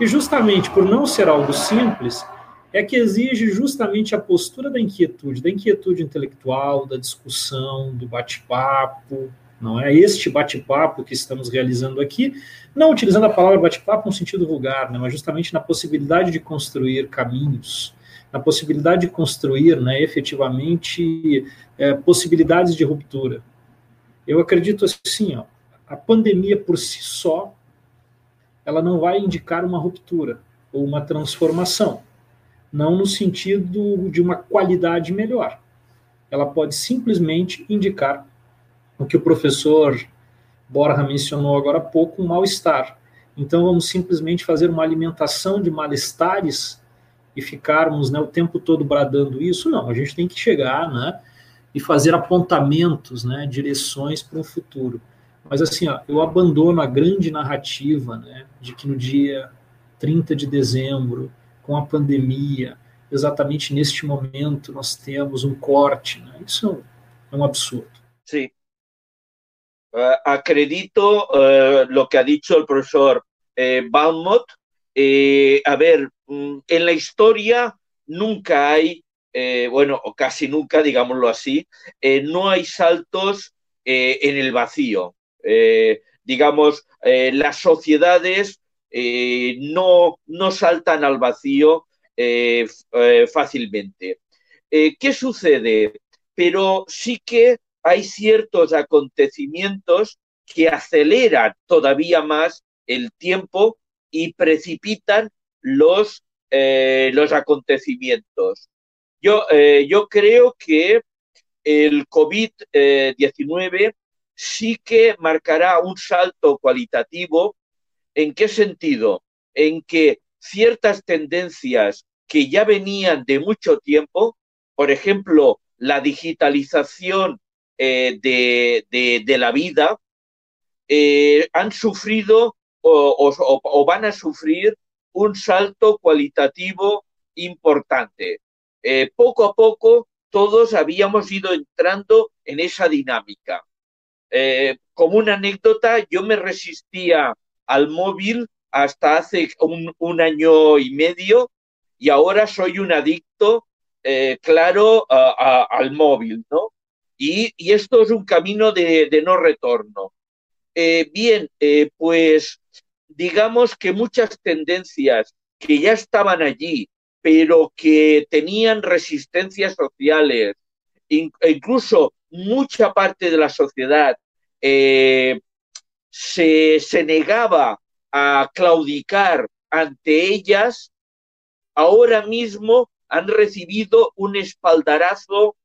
E justamente por não ser algo simples, é que exige justamente a postura da inquietude, da inquietude intelectual, da discussão, do bate-papo, não é este bate-papo que estamos realizando aqui, não utilizando a palavra bate-papo no sentido vulgar, né, mas justamente na possibilidade de construir caminhos, na possibilidade de construir, né, efetivamente, é, possibilidades de ruptura. Eu acredito assim, ó, a pandemia por si só, ela não vai indicar uma ruptura ou uma transformação não no sentido de uma qualidade melhor. Ela pode simplesmente indicar o que o professor Borja mencionou agora há pouco, um mal-estar. Então, vamos simplesmente fazer uma alimentação de malestares e ficarmos né, o tempo todo bradando isso? Não, a gente tem que chegar né, e fazer apontamentos, né, direções para o futuro. Mas, assim, ó, eu abandono a grande narrativa né, de que no dia 30 de dezembro com a pandemia, exatamente neste momento nós temos um corte. Né? Isso é um absurdo. Sí. Uh, acredito uh, lo que ha dicho el profesor eh, Baumot. Eh, a ver, mm, en la historia nunca hay, eh, bueno, o casi nunca, digámoslo así, no hay saltos eh, en el vacío. Eh, digamos, las sociedades no, no saltan al vacío fácilmente. ¿Qué sucede? Pero sí que hay ciertos acontecimientos que aceleran todavía más el tiempo y precipitan los, los acontecimientos. Yo, yo creo que el COVID-19 sí que marcará un salto cualitativo. ¿En qué sentido? En que ciertas tendencias que ya venían de mucho tiempo, por ejemplo, la digitalización eh, de, la vida, eh, han sufrido o, van a sufrir un salto cualitativo importante. Eh, poco a poco todos habíamos ido entrando en esa dinámica. Como una anécdota, yo me resistía al móvil hasta hace un, año y medio y ahora soy un adicto, eh, claro, al móvil, ¿no? Y, esto es un camino de, no retorno. Eh, bien, pues digamos que muchas tendencias que ya estaban allí pero que tenían resistencias sociales, e incluso mucha parte de la sociedad eh, se, negaba a claudicar ante ellas, ahora mismo han recibido un espaldarazo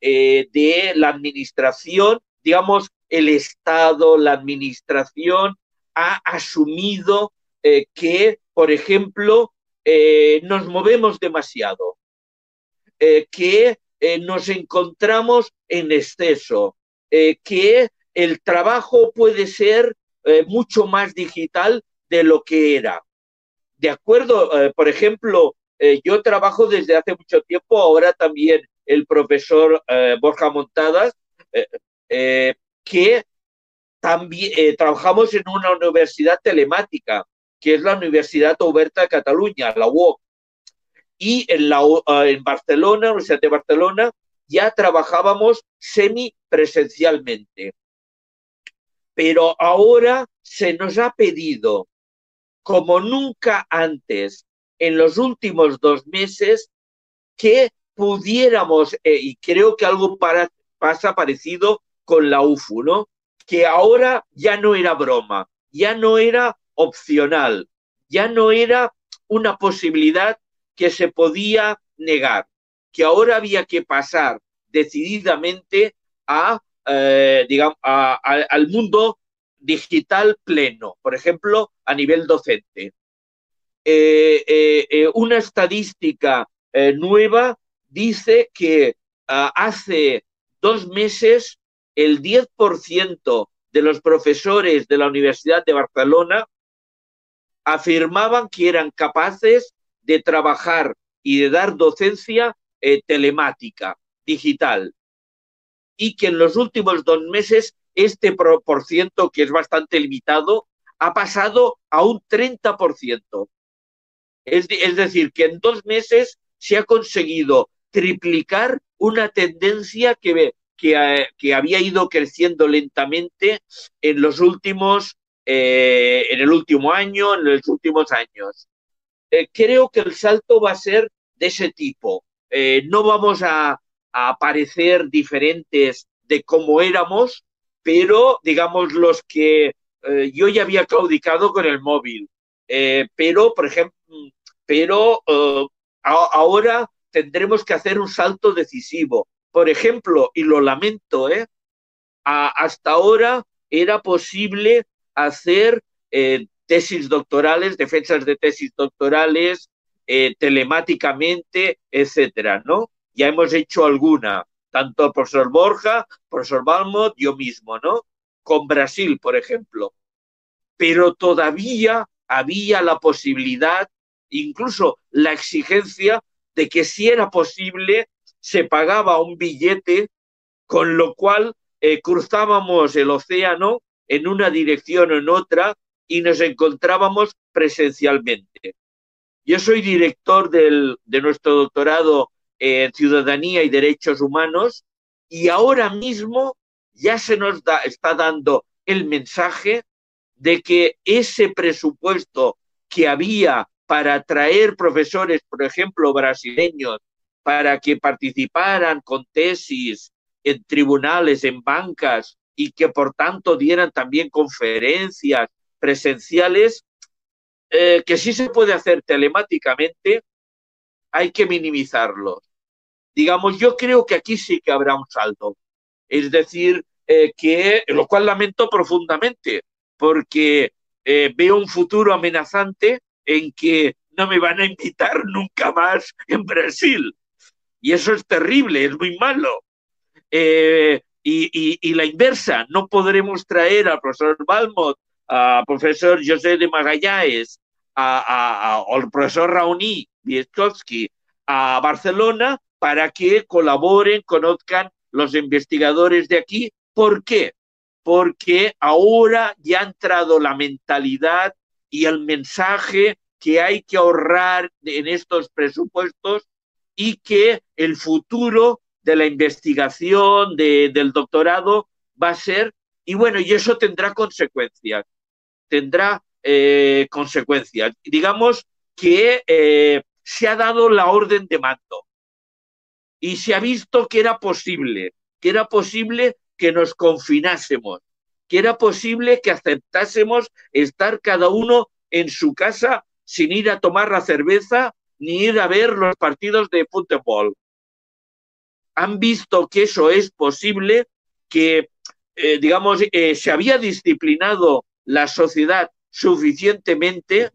eh, de la administración, digamos, el Estado, la administración ha asumido eh, que, por ejemplo, eh, nos movemos demasiado, que nos encontramos en exceso, que el trabajo puede ser mucho más digital de lo que era. De acuerdo, por ejemplo, yo trabajo desde hace mucho tiempo, ahora también el profesor Borja Montadas, que también trabajamos en una universidad telemática que es la Universidad Oberta de Cataluña, la UOC. Y en, la, ah, en Barcelona, Universidad de Barcelona, ya trabajábamos semipresencialmente. Pero ahora se nos ha pedido, como nunca antes, en los últimos dos meses, que pudiéramos, eh, y creo que algo pasa parecido con la UFU, ¿no? Que ahora ya no era broma, ya no era opcional, ya no era una posibilidad que se podía negar, que ahora había que pasar decididamente a, eh, digamos, al mundo digital pleno, por ejemplo, a nivel docente. Eh, eh, una estadística nueva dice que ah, hace dos meses el 10% de los profesores de la Universidad de Barcelona afirmaban que eran capaces de trabajar y de dar docencia telemática, digital, y que en los últimos dos meses este por ciento, que es bastante limitado, ha pasado a un 30%. Es, es decir, que en dos meses se ha conseguido triplicar una tendencia que, que, eh, que había ido creciendo lentamente en los últimos eh, en el último año, en los últimos años. Eh, creo que el salto va a ser de ese tipo. No vamos a, a parecer diferentes de cómo éramos, pero digamos los que yo ya había claudicado con el móvil. pero, por ejemplo, pero ahora tendremos que hacer un salto decisivo. Por ejemplo, y lo lamento, hasta ahora era posible hacer eh, tesis doctorales, defensas de tesis doctorales, eh, telemáticamente, etcétera, ¿no? Ya hemos hecho alguna, tanto el profesor Borja, profesor Balmot, yo mismo, ¿no? Con Brasil, por ejemplo. Pero todavía había la posibilidad, incluso la exigencia, de que si era posible, se pagaba un billete, con lo cual eh, cruzábamos el océano en una dirección o en otra y nos encontrábamos presencialmente. Yo soy director del, de nuestro doctorado en Ciudadanía y Derechos Humanos y ahora mismo ya se nos da, está dando el mensaje de que ese presupuesto que había para traer profesores, por ejemplo, brasileños, para que participaran con tesis en tribunales, en bancas, y que por tanto dieran también conferencias presenciales, eh, que sí se puede hacer telemáticamente, hay que minimizarlos. Digamos, yo creo que aquí sí que habrá un salto. Es decir, eh, que, lo cual lamento profundamente, porque eh, veo un futuro amenazante en que no me van a invitar (laughs) nunca más en Brasil. Y eso es terrible, es muy malo. Eh, y, la inversa, no podremos traer al profesor Balmot, al profesor José de Magallanes, al profesor Raoni Wieskowski a Barcelona para que colaboren, conozcan los investigadores de aquí. ¿Por qué? Porque ahora ya ha entrado la mentalidad y el mensaje que hay que ahorrar en estos presupuestos y que el futuro de la investigación, del doctorado, va a ser, y bueno, y eso tendrá consecuencias, tendrá eh, consecuencias. Digamos que eh, se ha dado la orden de mando y se ha visto que era posible, que era posible que nos confinásemos, que era posible que aceptásemos estar cada uno en su casa sin ir a tomar la cerveza ni ir a ver los partidos de fútbol. Han visto que eso es posible, que, eh, digamos, eh, se había disciplinado la sociedad suficientemente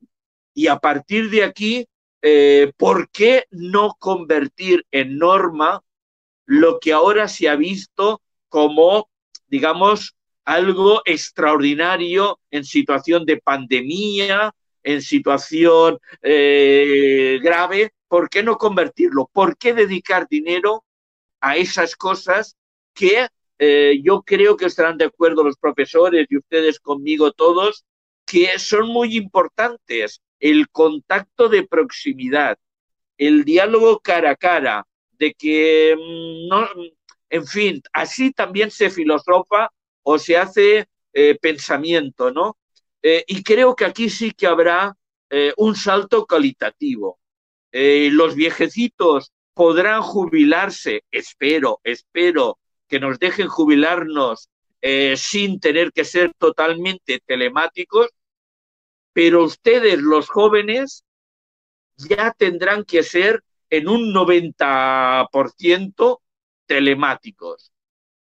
y a partir de aquí, eh, ¿por qué no convertir en norma lo que ahora se ha visto como, digamos, algo extraordinario en situación de pandemia, en situación eh, grave, ¿por qué no convertirlo? ¿Por qué dedicar dinero a esas cosas que eh, yo creo que estarán de acuerdo los profesores y ustedes conmigo todos, que son muy importantes? El contacto de proximidad, el diálogo cara a cara, de que mm, no, en fin, así también se filosofa o se hace eh, pensamiento, ¿no? Eh, y creo que aquí sí que habrá eh, un salto cualitativo. Los viejecitos podrán jubilarse, espero, espero que nos dejen jubilarnos sin tener que ser totalmente telemáticos, pero ustedes, los jóvenes, ya tendrán que ser en un 90% telemáticos.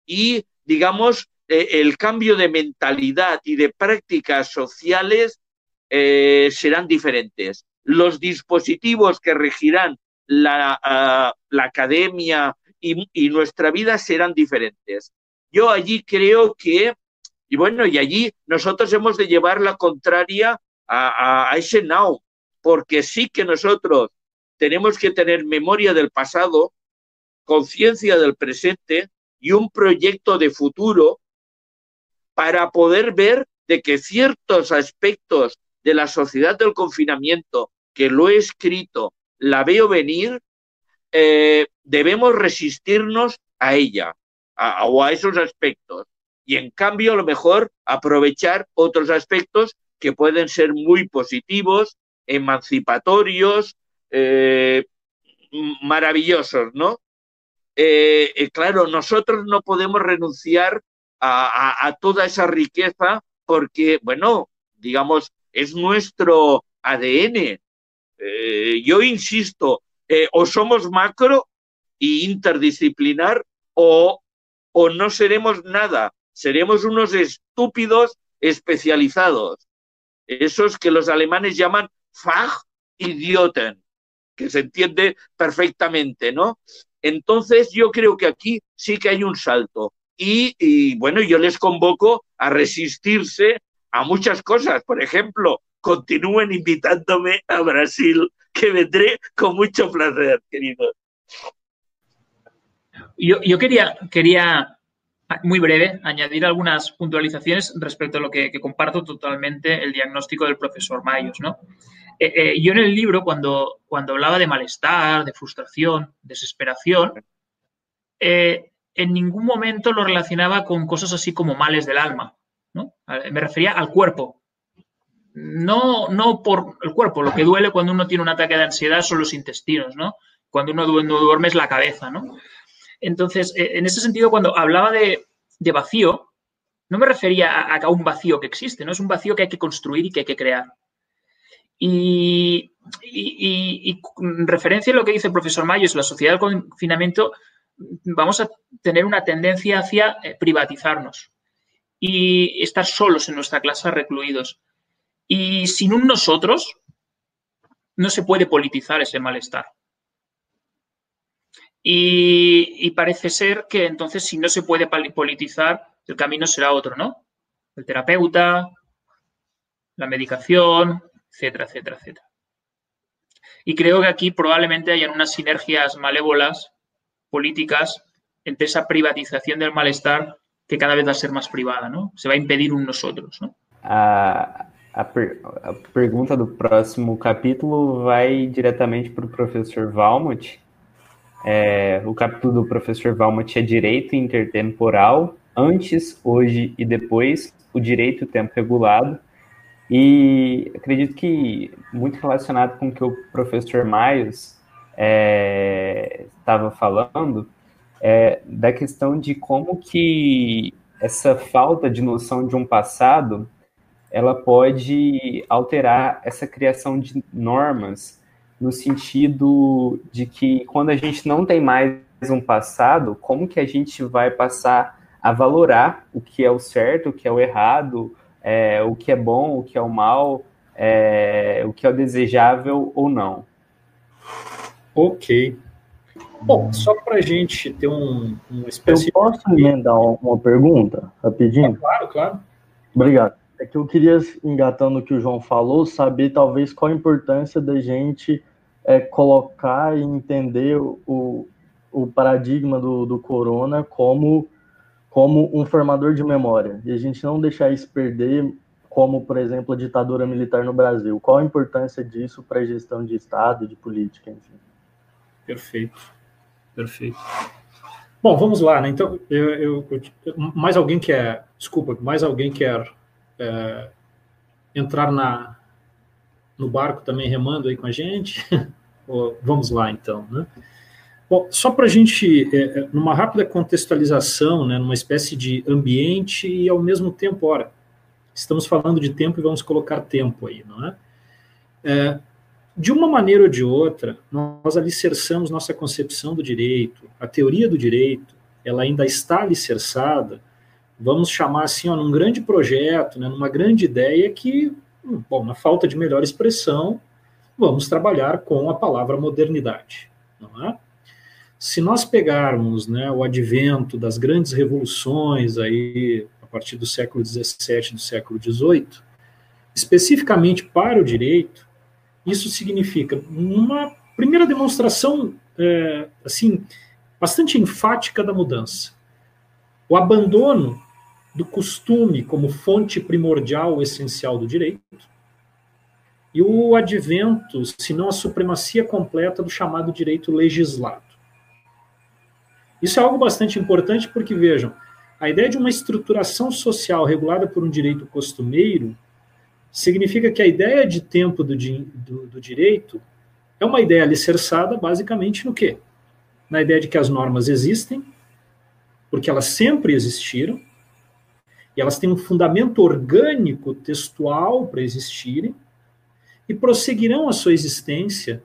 Y, digamos, eh, el cambio de mentalidad y de prácticas sociales eh, serán diferentes. Los dispositivos que regirán la, ah, academia y, nuestra vida serán diferentes. Yo allí creo que, y bueno, y allí nosotros hemos de llevar la contraria a, a ese now, porque sí que nosotros tenemos que tener memoria del pasado, conciencia del presente y un proyecto de futuro para poder ver de que ciertos aspectos de la sociedad del confinamiento, que lo he escrito, la veo venir, eh, debemos resistirnos a ella o a esos aspectos. Y en cambio, a lo mejor aprovechar otros aspectos que pueden ser muy positivos, emancipatorios, eh, maravillosos, ¿no? Eh, claro, nosotros no podemos renunciar a, toda esa riqueza porque, bueno, digamos, es nuestro ADN. Eh, yo insisto, eh, o somos macro e interdisciplinar o, o no seremos nada, seremos unos estúpidos especializados, esos que los alemanes llaman Fachidioten, que se entiende perfectamente, ¿no? Entonces yo creo que aquí sí que hay un salto. Y, bueno, yo les convoco a resistirse a muchas cosas. Por ejemplo, continúen invitándome a Brasil, que vendré con mucho placer, queridos. Yo, quería, quería, muy breve, añadir algunas puntualizaciones respecto a lo que, comparto totalmente el diagnóstico del profesor Mayos. ¿no? Eh, eh, yo en el libro, cuando, cuando hablaba de malestar, de frustración, desesperación, eh, en ningún momento lo relacionaba con cosas así como males del alma, ¿no? Me refería al cuerpo. No, no por el cuerpo, lo que duele cuando uno tiene un ataque de ansiedad son los intestinos, ¿no? Cuando uno duerme, es la cabeza, ¿no? Entonces, eh, en ese sentido, cuando hablaba de, vacío, no me refería a, un vacío que existe, ¿no? Es un vacío que hay que construir y que hay que crear. Y, en referencia a lo que dice el profesor Mayos, la sociedad del confinamiento, vamos a tener una tendencia hacia eh, privatizarnos y estar solos en nuestra clase, recluidos. Y sin un nosotros, no se puede politizar ese malestar. Y, parece ser que entonces si no se puede politizar, el camino será otro, ¿no? El terapeuta, la medicación, etcétera, etcétera, etcétera. Y creo que aquí probablemente hayan unas sinergias malévolas políticas entre esa privatización del malestar que cada vez va a ser más privada, ¿no? Se va a impedir un nosotros, ¿no? A, a, per, a do próximo capítulo vai diretamente para o professor Valmont, É, o capítulo do professor Valmont é direito intertemporal, antes, hoje e depois, o direito e o tempo regulado. E acredito que muito relacionado com o que o professor Miles estava é, falando, é, da questão de como que essa falta de noção de um passado ela pode alterar essa criação de normas no sentido de que quando a gente não tem mais um passado, como que a gente vai passar a valorar o que é o certo, o que é o errado, é, o que é bom, o que é o mal, é, o que é o desejável ou não. Ok. Bom, só para a gente ter um, uma espécie... Eu posso emendar uma pergunta, rapidinho? É, claro, claro. Obrigado. É que eu queria, engatando o que o João falou, saber talvez qual a importância da gente é colocar e entender o, o paradigma do, do corona como, como um formador de memória. E a gente não deixar isso perder, como, por exemplo, a ditadura militar no Brasil. Qual a importância disso para a gestão de Estado, de política, enfim? Perfeito, perfeito. Bom, vamos lá, né? Então, eu, eu, eu, mais alguém quer, desculpa, mais alguém quer é, entrar na, no barco também remando aí com a gente? (laughs) Vamos lá, então, né? Bom, só para a gente, é, é, numa rápida contextualização, né, numa espécie de ambiente e ao mesmo tempo, ora, estamos falando de tempo e vamos colocar tempo aí, não é? é de uma maneira ou de outra, nós alicerçamos nossa concepção do direito, a teoria do direito, ela ainda está alicerçada, vamos chamar assim, ó, num grande projeto, né, numa grande ideia que bom, na falta de melhor expressão, vamos trabalhar com a palavra modernidade, não é? Se nós pegarmos né, o advento das grandes revoluções aí a partir do século XVII, do século XVIII, especificamente para o direito, isso significa uma primeira demonstração é, assim bastante enfática da mudança, o abandono do costume como fonte primordial essencial do direito, e o advento, se não a supremacia completa do chamado direito legislado. Isso é algo bastante importante porque, vejam, a ideia de uma estruturação social regulada por um direito costumeiro significa que a ideia de tempo do, do, do direito é uma ideia alicerçada basicamente no quê? Na ideia de que as normas existem, porque elas sempre existiram, e elas têm um fundamento orgânico textual para existirem e prosseguirão a sua existência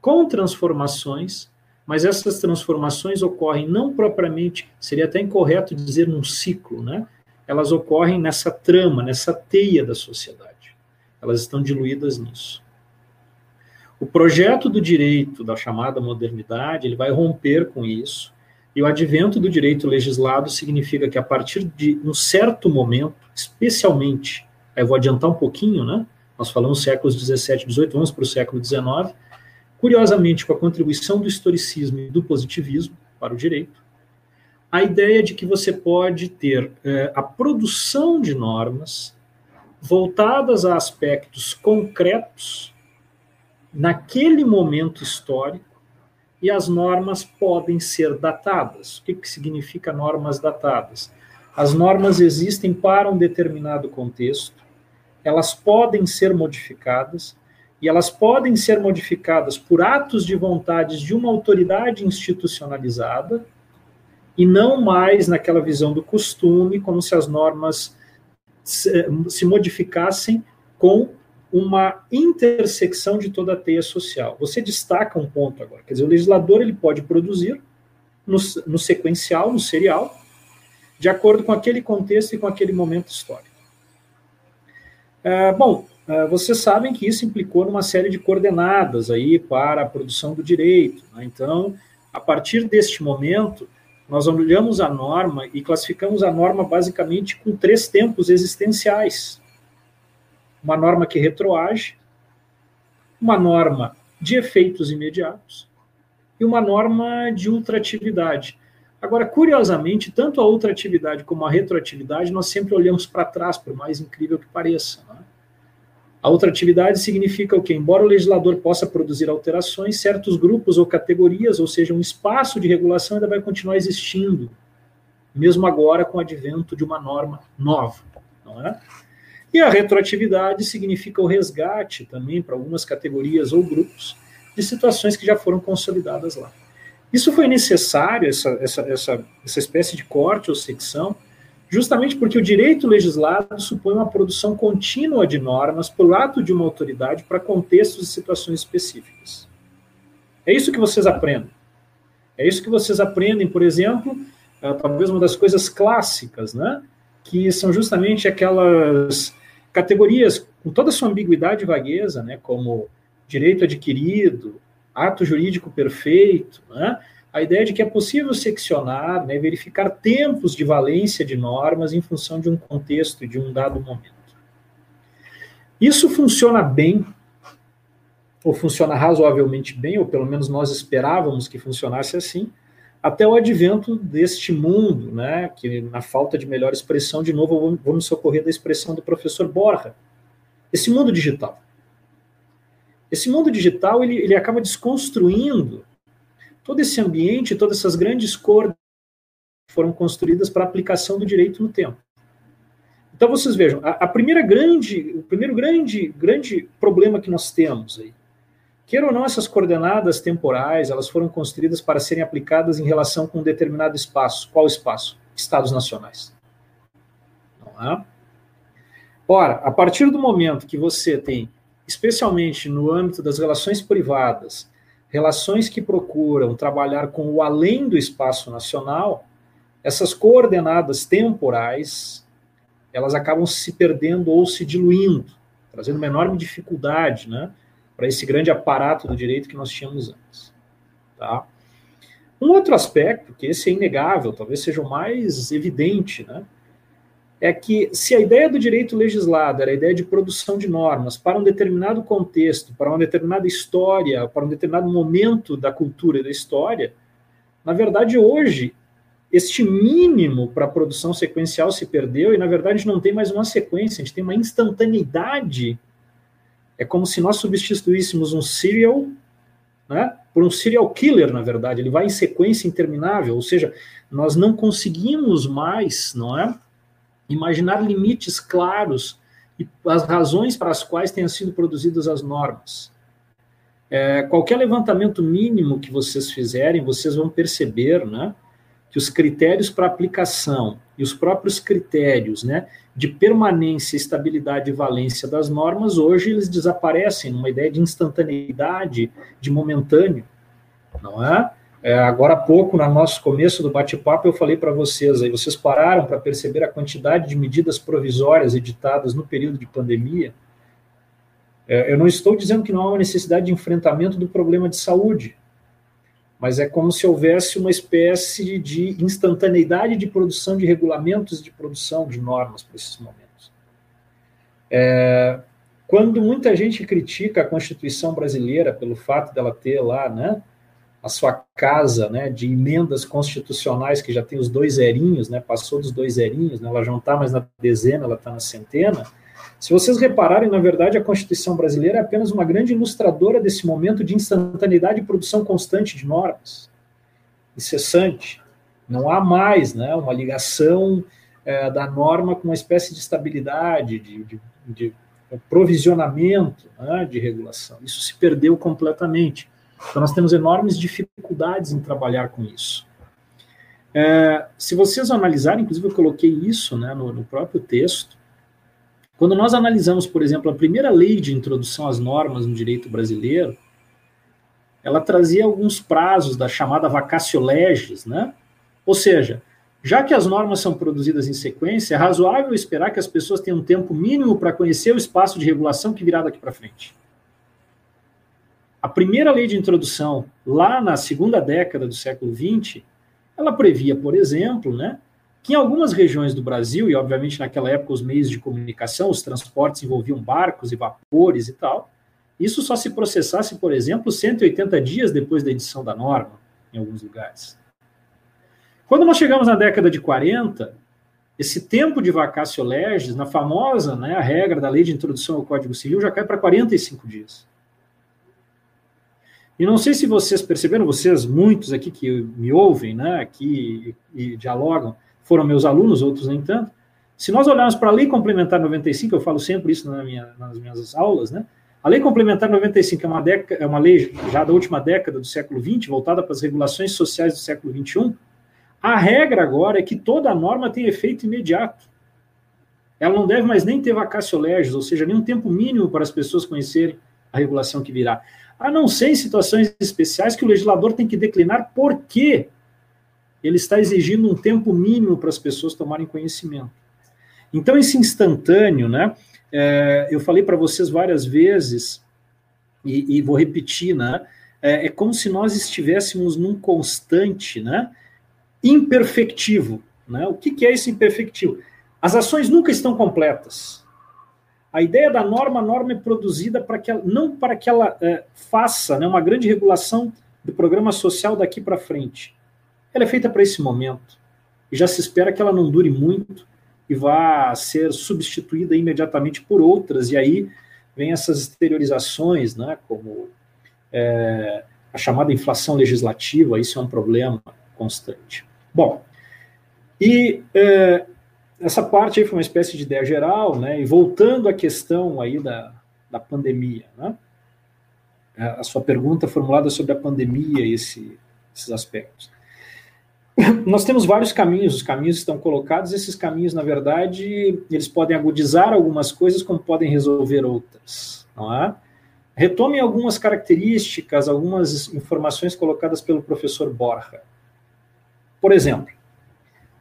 com transformações, mas essas transformações ocorrem não propriamente, seria até incorreto dizer num ciclo, né? Elas ocorrem nessa trama, nessa teia da sociedade. Elas estão diluídas nisso. O projeto do direito da chamada modernidade, ele vai romper com isso e o advento do direito legislado significa que a partir de um certo momento, especialmente, aí eu vou adiantar um pouquinho, né? Nós falamos séculos 17 e 18, vamos para o século 19. Curiosamente, com a contribuição do historicismo e do positivismo para o direito, a ideia de que você pode ter é, a produção de normas voltadas a aspectos concretos naquele momento histórico e as normas podem ser datadas. O que, que significa normas datadas? As normas existem para um determinado contexto, elas podem ser modificadas, e elas podem ser modificadas por atos de vontades de uma autoridade institucionalizada, e não mais naquela visão do costume, como se as normas se, se modificassem com uma intersecção de toda a teia social. Você destaca um ponto agora, quer dizer, o legislador ele pode produzir no, no sequencial, no serial, de acordo com aquele contexto e com aquele momento histórico. É, bom, é, vocês sabem que isso implicou numa série de coordenadas aí para a produção do direito. Né? Então, a partir deste momento, nós olhamos a norma e classificamos a norma basicamente com três tempos existenciais uma norma que retroage, uma norma de efeitos imediatos e uma norma de ultratividade. Agora, curiosamente, tanto a ultratividade como a retroatividade, nós sempre olhamos para trás, por mais incrível que pareça. Né? A ultratividade significa o quê? Embora o legislador possa produzir alterações, certos grupos ou categorias, ou seja, um espaço de regulação ainda vai continuar existindo, mesmo agora com o advento de uma norma nova. Não é? E a retroatividade significa o resgate também para algumas categorias ou grupos de situações que já foram consolidadas lá. Isso foi necessário, essa, essa, essa, essa espécie de corte ou secção, justamente porque o direito legislado supõe uma produção contínua de normas por ato de uma autoridade para contextos e situações específicas. É isso que vocês aprendem. É isso que vocês aprendem, por exemplo, ah, talvez uma das coisas clássicas, né? Que são justamente aquelas categorias com toda a sua ambiguidade e vagueza, né, como direito adquirido, ato jurídico perfeito, né, a ideia de que é possível seccionar, né, verificar tempos de valência de normas em função de um contexto de um dado momento. Isso funciona bem, ou funciona razoavelmente bem, ou pelo menos nós esperávamos que funcionasse assim, até o advento deste mundo, né, que na falta de melhor expressão, de novo, vamos vou me socorrer da expressão do professor Borja, esse mundo digital. Esse mundo digital, ele, ele acaba desconstruindo todo esse ambiente, todas essas grandes cores foram construídas para aplicação do direito no tempo. Então, vocês vejam, a, a primeira grande, o primeiro grande, grande problema que nós temos aí, Queira ou não, essas coordenadas temporais, elas foram construídas para serem aplicadas em relação com um determinado espaço. Qual espaço? Estados nacionais. Não é? Ora, a partir do momento que você tem, especialmente no âmbito das relações privadas, relações que procuram trabalhar com o além do espaço nacional, essas coordenadas temporais, elas acabam se perdendo ou se diluindo, trazendo uma enorme dificuldade, né? Para esse grande aparato do direito que nós tínhamos antes. Tá? Um outro aspecto, que esse é inegável, talvez seja o mais evidente, né, é que se a ideia do direito legislado era a ideia de produção de normas para um determinado contexto, para uma determinada história, para um determinado momento da cultura e da história, na verdade, hoje, este mínimo para a produção sequencial se perdeu e, na verdade, não tem mais uma sequência, a gente tem uma instantaneidade é como se nós substituíssemos um serial né, por um serial killer, na verdade. Ele vai em sequência interminável, ou seja, nós não conseguimos mais, não é? Imaginar limites claros e as razões para as quais tenham sido produzidas as normas. É, qualquer levantamento mínimo que vocês fizerem, vocês vão perceber, né? Que os critérios para aplicação e os próprios critérios né, de permanência, estabilidade e valência das normas, hoje eles desaparecem numa ideia de instantaneidade, de momentâneo, não é? é agora há pouco, no nosso começo do bate-papo, eu falei para vocês, aí vocês pararam para perceber a quantidade de medidas provisórias editadas no período de pandemia. É, eu não estou dizendo que não há uma necessidade de enfrentamento do problema de saúde, mas é como se houvesse uma espécie de instantaneidade de produção de regulamentos de produção de normas para esses momentos. É, quando muita gente critica a Constituição brasileira pelo fato dela ter lá, né, a sua casa, né, de emendas constitucionais que já tem os dois zerinhos, né, passou dos dois zerinhos, né, ela já não está mais na dezena, ela está na centena, Se vocês repararem, na verdade, a Constituição brasileira é apenas uma grande ilustradora desse momento de instantaneidade e produção constante de normas, incessante. Não há mais né, uma ligação é, da norma com uma espécie de estabilidade, de, de, de provisionamento né, de regulação. Isso se perdeu completamente. Então, nós temos enormes dificuldades em trabalhar com isso. É, se vocês analisarem, inclusive eu coloquei isso né, no, no, próprio texto, quando nós analisamos, por exemplo, a primeira lei de introdução às normas no direito brasileiro, ela trazia alguns prazos da chamada vacatio legis, né? Ou seja, já que as normas são produzidas em sequência, é razoável esperar que as pessoas tenham um tempo mínimo para conhecer o espaço de regulação que virá daqui para frente. A primeira lei de introdução, lá na segunda década do século XX, ela previa, por exemplo, né, que em algumas regiões do Brasil, e obviamente naquela época os meios de comunicação, os transportes envolviam barcos e vapores e tal, isso só se processasse, por exemplo, 180 dias depois da edição da norma, em alguns lugares. Quando nós chegamos na década de 40, esse tempo de vacácio legis, na famosa né, a regra da lei de introdução ao Código Civil, já cai para 45 dias. E não sei se vocês perceberam, vocês, muitos aqui que me ouvem, né, aqui e dialogam, foram meus alunos, outros nem tanto. Se nós olharmos para a Lei Complementar 95, eu falo sempre isso na minha, nas minhas aulas, né? A Lei Complementar 95 é uma, década, é uma lei já da última década do século XX, voltada para as regulações sociais do século XXI, a regra agora é que toda norma tem efeito imediato. Ela não deve mais nem ter vacatio legis, ou seja, nem um tempo mínimo para as pessoas conhecerem a regulação que virá. A não ser em situações especiais que o legislador tem que declinar por que ele está exigindo um tempo mínimo para as pessoas tomarem conhecimento. Então, esse instantâneo, né? É, eu falei para vocês várias vezes, e, e vou repetir, né? É, é, como se nós estivéssemos num constante, né? imperfectivo. Né? O que, que é esse imperfectivo? As ações nunca estão completas. A ideia da norma, a norma é produzida para que ela, não para que ela é, faça né, uma grande regulação do programa social daqui para frente. Ela é feita para esse momento. E já se espera que ela não dure muito e vá ser substituída imediatamente por outras. E aí vem essas exteriorizações, né, como é, a chamada inflação legislativa, isso é um problema constante. Bom, e é, essa parte aí foi uma espécie de ideia geral, né? E voltando à questão aí da, da pandemia, né? É, a sua pergunta formulada sobre a pandemia e esse, esses aspectos. (laughs) Nós temos vários caminhos, os caminhos estão colocados, esses caminhos, na verdade, eles podem agudizar algumas coisas, como podem resolver outras, não é? Retomem algumas características, algumas informações colocadas pelo professor Borja. Por exemplo,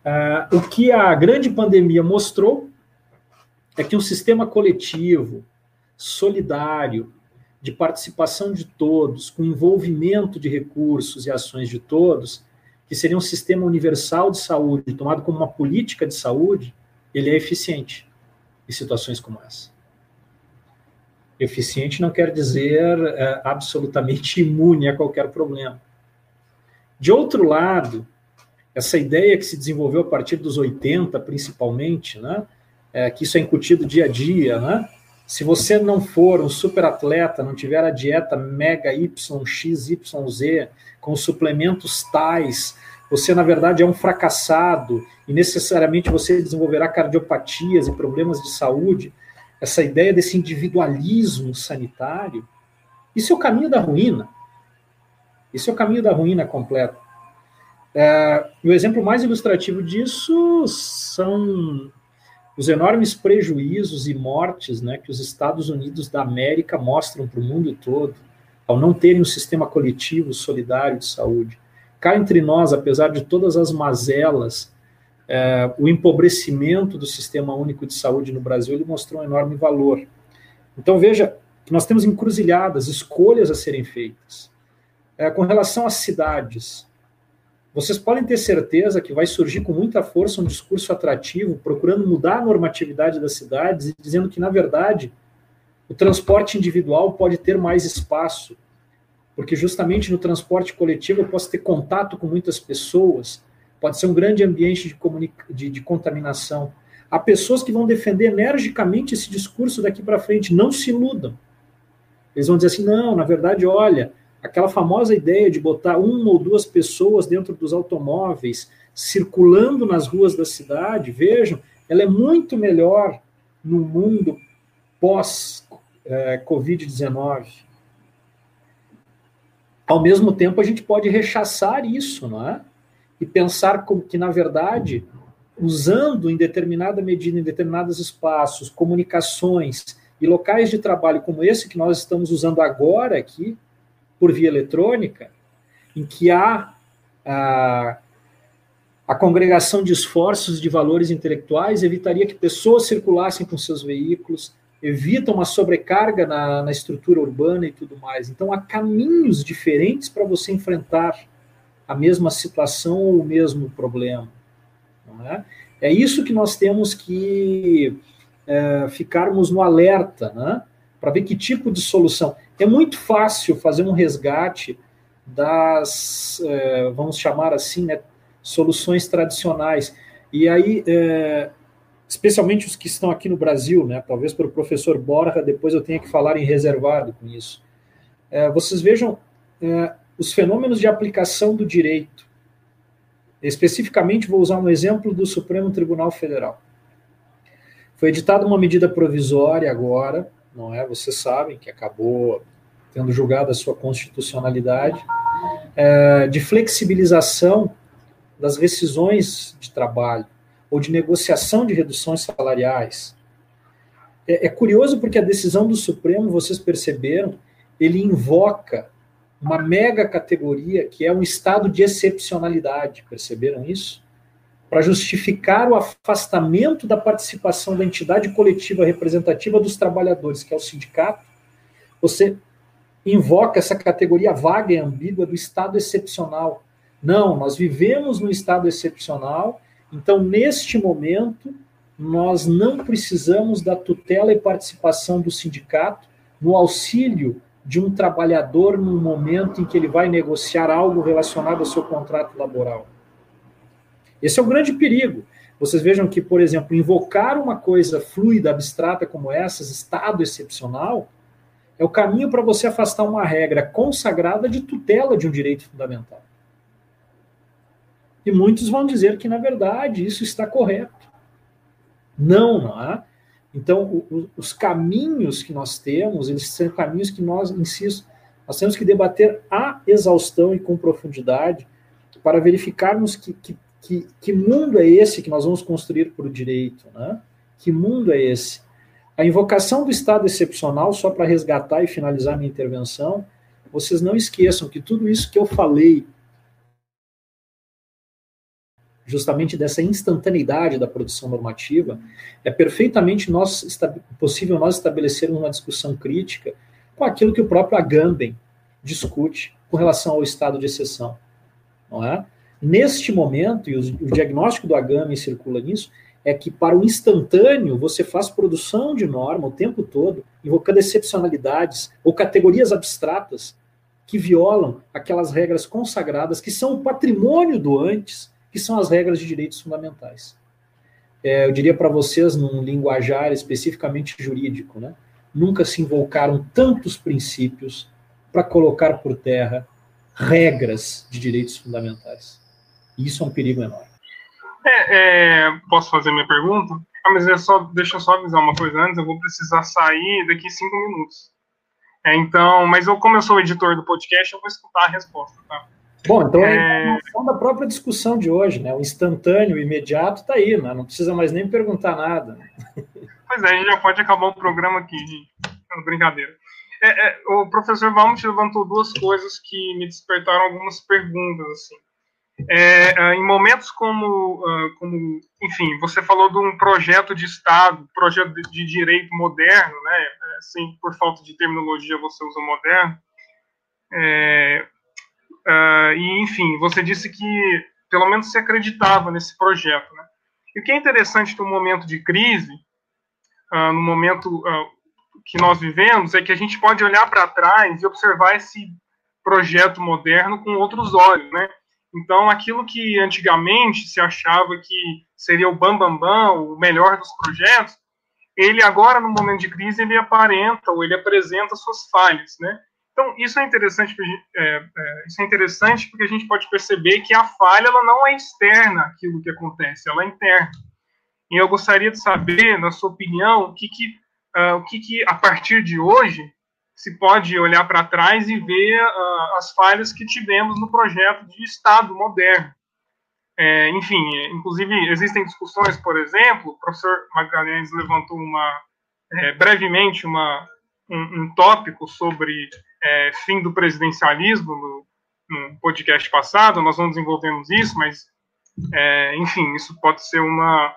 uh, o que a grande pandemia mostrou é que um sistema coletivo, solidário, de participação de todos, com envolvimento de recursos e ações de todos, que seria um sistema universal de saúde, tomado como uma política de saúde, ele é eficiente em situações como essa. Eficiente não quer dizer é, absolutamente (laughs) imune a qualquer problema. De outro lado, essa ideia que se desenvolveu a partir dos 80, principalmente, né, é, que isso é incutido dia a dia, né? Se você não for um super atleta, não tiver a dieta mega Y, X, Y, Z, com suplementos tais, você na verdade é um fracassado e necessariamente você desenvolverá cardiopatias e problemas de saúde. Essa ideia desse individualismo sanitário, isso é o caminho da ruína. Isso é o caminho da ruína completa. É, e o exemplo mais ilustrativo disso são os enormes prejuízos e mortes né, que os Estados Unidos da América mostram para o mundo todo ao não terem um sistema coletivo solidário de saúde. Cá entre nós, apesar de todas as mazelas, é, o empobrecimento do sistema único de saúde no Brasil ele mostrou um enorme valor. Então veja que nós temos encruzilhadas, escolhas a serem feitas. É, com relação às cidades, vocês podem ter certeza que vai surgir com muita força um discurso atrativo, procurando mudar a normatividade das cidades e dizendo que, na verdade, o transporte individual pode ter mais espaço, porque justamente no transporte coletivo eu posso ter contato com muitas pessoas, pode ser um grande ambiente de, de, de contaminação. Há pessoas que vão defender energicamente esse discurso daqui para frente. Não se iludam. Eles vão dizer assim: não, na verdade, olha, aquela famosa ideia de botar uma ou duas pessoas dentro dos automóveis circulando nas ruas da cidade, vejam, ela é muito melhor no mundo pós-Covid-19. É, Ao mesmo tempo, a gente pode rechaçar isso, não é? E pensar que, na verdade, usando em determinada medida, em determinados espaços, comunicações e locais de trabalho como esse que nós estamos usando agora aqui, por via eletrônica, em que há a, a congregação de esforços de valores intelectuais, evitaria que pessoas circulassem com seus veículos, evita uma sobrecarga na, na estrutura urbana e tudo mais. Então, há caminhos diferentes para você enfrentar a mesma situação ou o mesmo problema. É? é? isso que nós temos que é, ficarmos no alerta, né? para ver que tipo de solução. É muito fácil fazer um resgate das, é, vamos chamar assim, né, soluções tradicionais. E aí, é, especialmente os que estão aqui no Brasil, né, talvez para o professor Borja, depois eu tenha que falar em reservado com isso. É, vocês vejam os fenômenos de aplicação do direito. Especificamente, vou usar um exemplo do Supremo Tribunal Federal. Foi editada uma medida provisória agora, não é? Vocês sabem que acabou tendo julgado a sua constitucionalidade, é, de flexibilização das rescisões de trabalho ou de negociação de reduções salariais. É, é curioso porque a decisão do Supremo, vocês perceberam, ele invoca uma mega categoria que é um estado de excepcionalidade. Perceberam isso? Para justificar o afastamento da participação da entidade coletiva representativa dos trabalhadores, que é o sindicato, você invoca essa categoria vaga e ambígua do estado excepcional. Não, nós vivemos num estado excepcional, então, neste momento, nós não precisamos da tutela e participação do sindicato no auxílio de um trabalhador no momento em que ele vai negociar algo relacionado ao seu contrato laboral. Esse é o grande perigo. Vocês vejam que, por exemplo, invocar uma coisa fluida, abstrata como essa, estado excepcional, é o caminho para você afastar uma regra consagrada de tutela de um direito fundamental. E muitos vão dizer que, na verdade, isso está correto. Não, não é? Então, o, os caminhos que nós temos, eles são caminhos que nós, insisto, nós temos que debater a exaustão e com profundidade para verificarmos que, que, que, que mundo é esse que nós vamos construir por direito, né? Que mundo é esse? A invocação do estado excepcional, só para resgatar e finalizar minha intervenção, vocês não esqueçam que tudo isso que eu falei justamente dessa instantaneidade da produção normativa, é perfeitamente nós, possível nós estabelecermos uma discussão crítica com aquilo que o próprio Agamben discute com relação ao estado de exceção. Não é? Neste momento, e o, o diagnóstico do Agamben circula nisso, é que para o instantâneo você faz produção de norma o tempo todo, invocando excepcionalidades ou categorias abstratas que violam aquelas regras consagradas que são o patrimônio do antes que são as regras de direitos fundamentais. É, eu diria para vocês, num linguajar especificamente jurídico, né, nunca se invocaram tantos princípios para colocar por terra regras de direitos fundamentais. Isso é um perigo enorme. É, é, posso fazer minha pergunta? Ah, mas é só, deixa eu só avisar uma coisa antes, eu vou precisar sair daqui cinco minutos. É, então, mas eu, como eu sou o editor do podcast, eu vou escutar a resposta, tá? Bom, então é a informação da própria discussão de hoje, né? O instantâneo, o imediato está aí, né? Não precisa mais nem perguntar nada. Pois é, a gente já pode acabar o programa aqui, brincadeira. É, é, o professor Valmut levantou duas coisas que me despertaram algumas perguntas, assim. É, é em momentos como, ah, como, enfim, você falou de um projeto de Estado, projeto de direito moderno, né? Assim, por falta de terminologia você usa moderno. É, Uh, e, enfim, você disse que pelo menos se acreditava nesse projeto. Né? E o que é interessante no momento de crise, uh, no momento uh, que nós vivemos, é que a gente pode olhar para trás e observar esse projeto moderno com outros olhos, né? Então, aquilo que antigamente se achava que seria o bambambam, bam, bam, o melhor dos projetos, ele agora, no momento de crise, ele aparenta ou ele apresenta suas falhas, né? Então, isso é interessante, é, é, isso é interessante porque a gente pode perceber que a falha ela não é externa aquilo que acontece, ela é interna. E eu gostaria de saber, na sua opinião, o que, que, uh, o que, que a partir de hoje se pode olhar para trás e ver uh, as falhas que tivemos no projeto de Estado moderno. É, enfim, inclusive existem discussões, por exemplo, o professor Magalhães levantou uma, é, brevemente uma, um, um, tópico sobre é, fim do presidencialismo no, no, podcast passado, nós não desenvolvemos isso, mas, é, enfim, isso pode ser uma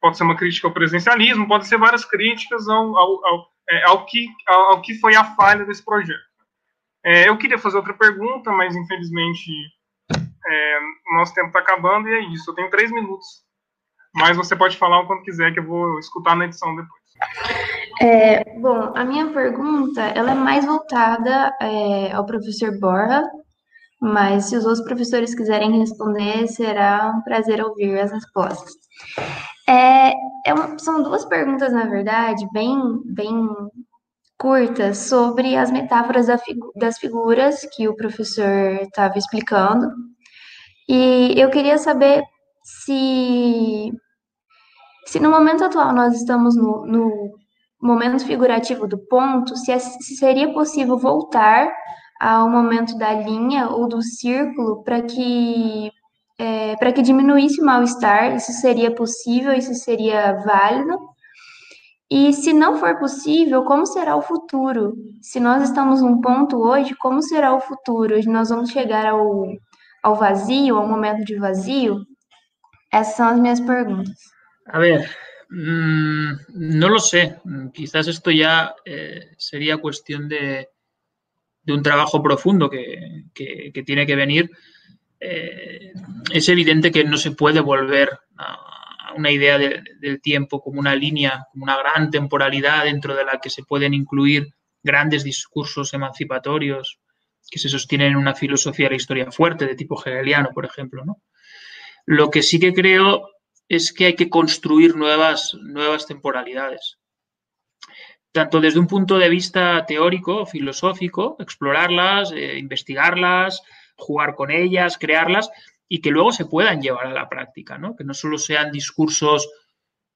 pode ser uma crítica ao presidencialismo, pode ser várias críticas ao, ao, ao é, ao, que, ao, que foi a falha desse projeto. É, eu queria fazer outra pergunta, mas infelizmente é, o nosso tempo está acabando e é isso. Eu tenho três minutos, mas você pode falar o quanto quiser que eu vou escutar na edição depois. É, bom, a minha pergunta ela é mais voltada é, ao professor Borja, mas se os outros professores quiserem responder, será um prazer ouvir as respostas. É, é uma, são duas perguntas, na verdade, bem, bem curtas sobre as metáforas da figu das figuras que o professor estava explicando. E eu queria saber se, se no momento atual nós estamos no, no momento figurativo do ponto, se, é, se seria possível voltar ao momento da linha ou do círculo para que é, para que diminuísse o mal-estar, isso seria possível, isso seria válido. E se não for possível, como será o futuro? Se nós estamos num ponto hoje, como será o futuro? Nós vamos chegar ao, ao vazio, ao momento de vazio? Essas são as minhas perguntas. A ver, mmm, no lo sé. Quizás esto ya eh, cuestión de, de un trabajo profundo que, que, que tiene que venir. Eh, es evidente que no se puede volver a una idea del tiempo como una línea, como una gran temporalidad dentro de la que se pueden incluir grandes discursos emancipatorios que se sostienen en una filosofía de la historia fuerte, de tipo hegeliano, por ejemplo. ¿no? Lo que sí que creo es que hay que construir nuevas, nuevas temporalidades. Tanto desde un punto de vista teórico, filosófico, explorarlas, eh, investigarlas, jugar con ellas, crearlas y que luego se puedan llevar a la práctica, ¿no? Que no solo sean discursos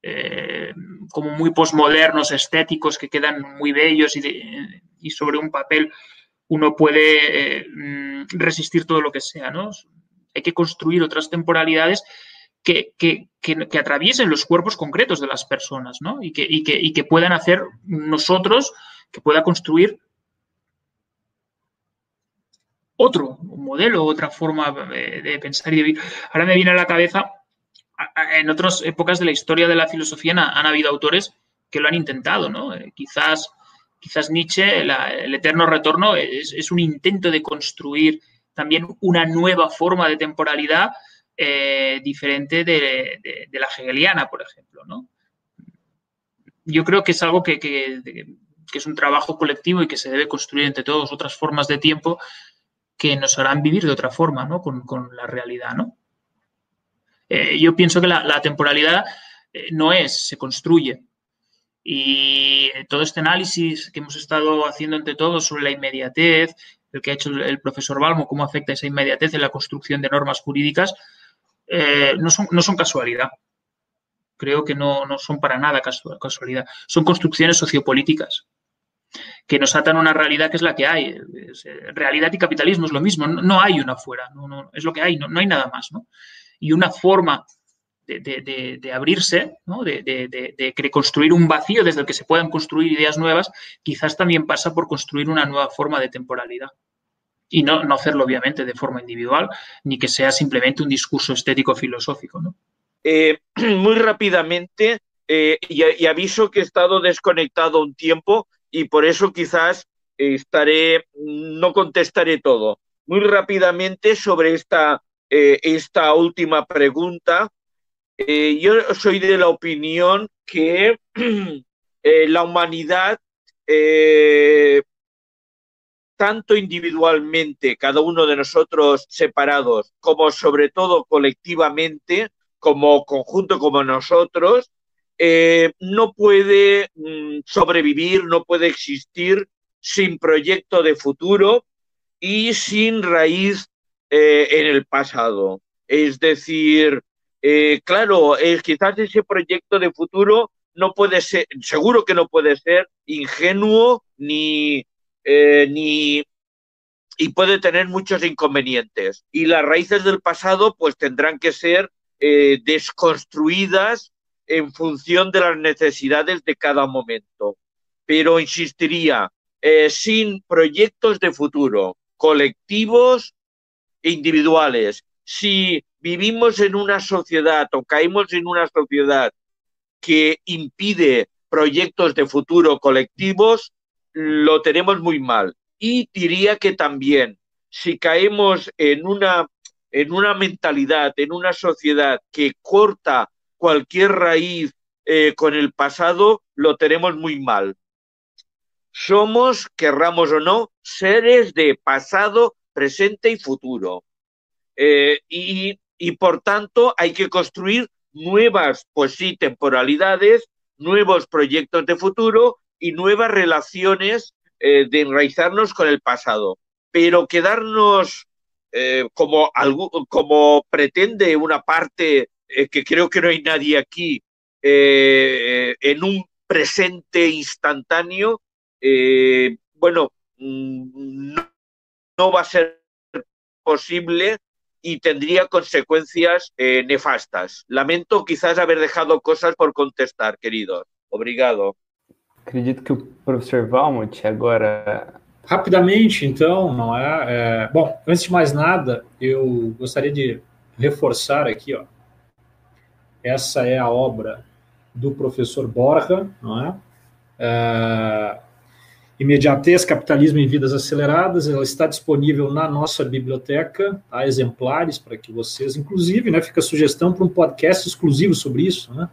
eh, como muy posmodernos, estéticos, que quedan muy bellos y, sobre un papel uno puede eh, mm, resistir todo lo que sea, ¿no? Hay que construir otras temporalidades que, atraviesen los cuerpos concretos de las personas, ¿no? Y que, y y que puedan hacer nosotros, que pueda construir otro modelo, otra forma de pensar y de vivir. Ahora me viene a la cabeza, en otras épocas de la historia de la filosofía han, habido autores que lo han intentado, ¿no? Eh, quizás, quizás Nietzsche, el eterno retorno, es, un intento de construir también una nueva forma de temporalidad eh, diferente de, la hegeliana, por ejemplo, ¿no? Yo creo que es algo que, que es un trabajo colectivo y que se debe construir entre todos otras formas de tiempo que nos harán vivir de otra forma, ¿no? Con, la realidad, ¿no? Eh, yo pienso que la, temporalidad eh, no es, se construye. Y todo este análisis que hemos estado haciendo entre todos sobre la inmediatez, el que ha hecho el profesor Balmo, cómo afecta esa inmediatez en la construcción de normas jurídicas, eh, no, son, no, son, casualidad. Creo que no, no son para nada casualidad. Son construcciones sociopolíticas que nos atan a una realidad que es la que hay. Eh, realidad y capitalismo es lo mismo, no, hay una fuera, no, es lo que hay, no, hay nada más. Y una forma de, abrirse, de, construir un vacío desde el que se puedan construir ideas nuevas, quizás también pasa por construir una nueva forma de temporalidad. Y no, no hacerlo, obviamente, de forma individual, ni que sea simplemente un discurso estético-filosófico. Eh, (clears throat) muy rápidamente, eh, y aviso que he estado desconectado un tiempo, y por eso quizás estaré, no contestaré todo. Muy rápidamente sobre esta, eh, esta última pregunta. Eh, yo soy de la opinión que (clears throat) eh, la humanidad tanto individualmente, cada uno de nosotros separados, como sobre todo colectivamente, como conjunto como nosotros, eh, no puede mm, sobrevivir, no puede existir sin proyecto de futuro y sin raíz eh, en el pasado. Es decir, eh, claro, quizás ese proyecto de futuro no puede ser, seguro que no puede ser ingenuo ni, ni y puede tener muchos inconvenientes. Y las raíces del pasado pues tendrán que ser desconstruidas en función de las necesidades de cada momento. Pero insistiría, eh, sin proyectos de futuro, colectivos individuales, si vivimos en una sociedad o caemos en una sociedad que impide proyectos de futuro colectivos, lo tenemos muy mal. Y diría que también, si caemos en una, en una mentalidad, en una sociedad que corta cualquier raíz eh, con el pasado, lo tenemos muy mal. Somos, querramos o no, seres de pasado, presente y futuro. Eh, y, por tanto hay que construir nuevas, pues temporalidades, nuevos proyectos de futuro y nuevas relaciones eh, de enraizarnos con el pasado. Pero quedarnos como, como pretende una parte eh, que creo que no hay nadie aquí, eh, en un presente instantáneo, eh, bueno, mm, no, va a ser posible y tendría consecuencias nefastas. Lamento quizás haber dejado cosas por contestar, queridos. Obrigado. Acredito que o professor Valmont agora. Rapidamente, então, não é, é, Bom, antes de mais nada, eu gostaria de reforçar aqui, ó, essa é a obra do professor Borja, não é? é Imediatez, Capitalismo em Vidas Aceleradas, ela está disponível na nossa biblioteca, há exemplares para que vocês, inclusive, né, fica a sugestão para um podcast exclusivo sobre isso, né?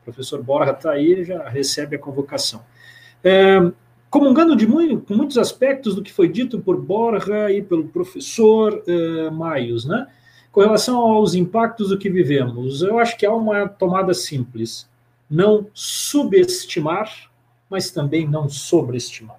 O professor Borja está aí, já recebe a convocação. É, comungando de muito, com muitos aspectos do que foi dito por Borja e pelo professor é, Maios, né? Com relação aos impactos do que vivemos, eu acho que há uma tomada simples: não subestimar, mas também não sobreestimar.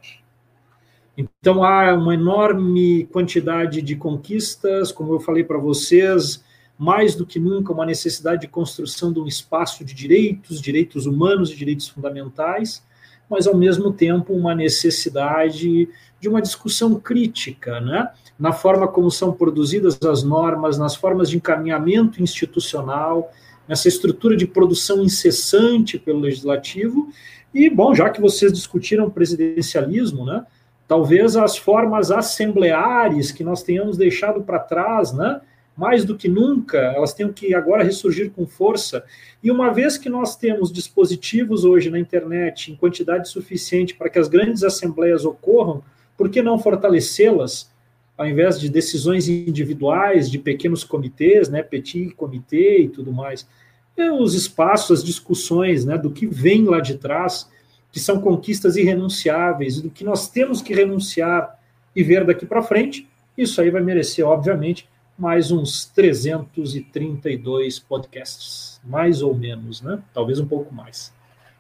Então há uma enorme quantidade de conquistas, como eu falei para vocês, mais do que nunca uma necessidade de construção de um espaço de direitos, direitos humanos e direitos fundamentais, mas ao mesmo tempo uma necessidade de uma discussão crítica, né? Na forma como são produzidas as normas, nas formas de encaminhamento institucional, nessa estrutura de produção incessante pelo legislativo. E, bom, já que vocês discutiram presidencialismo, né, talvez as formas assembleares que nós tenhamos deixado para trás, né, mais do que nunca, elas tenham que agora ressurgir com força. E uma vez que nós temos dispositivos hoje na internet em quantidade suficiente para que as grandes assembleias ocorram, por que não fortalecê-las? Ao invés de decisões individuais de pequenos comitês, né, petit comitê e tudo mais, é os espaços, as discussões, né, do que vem lá de trás, que são conquistas irrenunciáveis, do que nós temos que renunciar e ver daqui para frente, isso aí vai merecer, obviamente, mais uns 332 podcasts, mais ou menos, né? Talvez um pouco mais.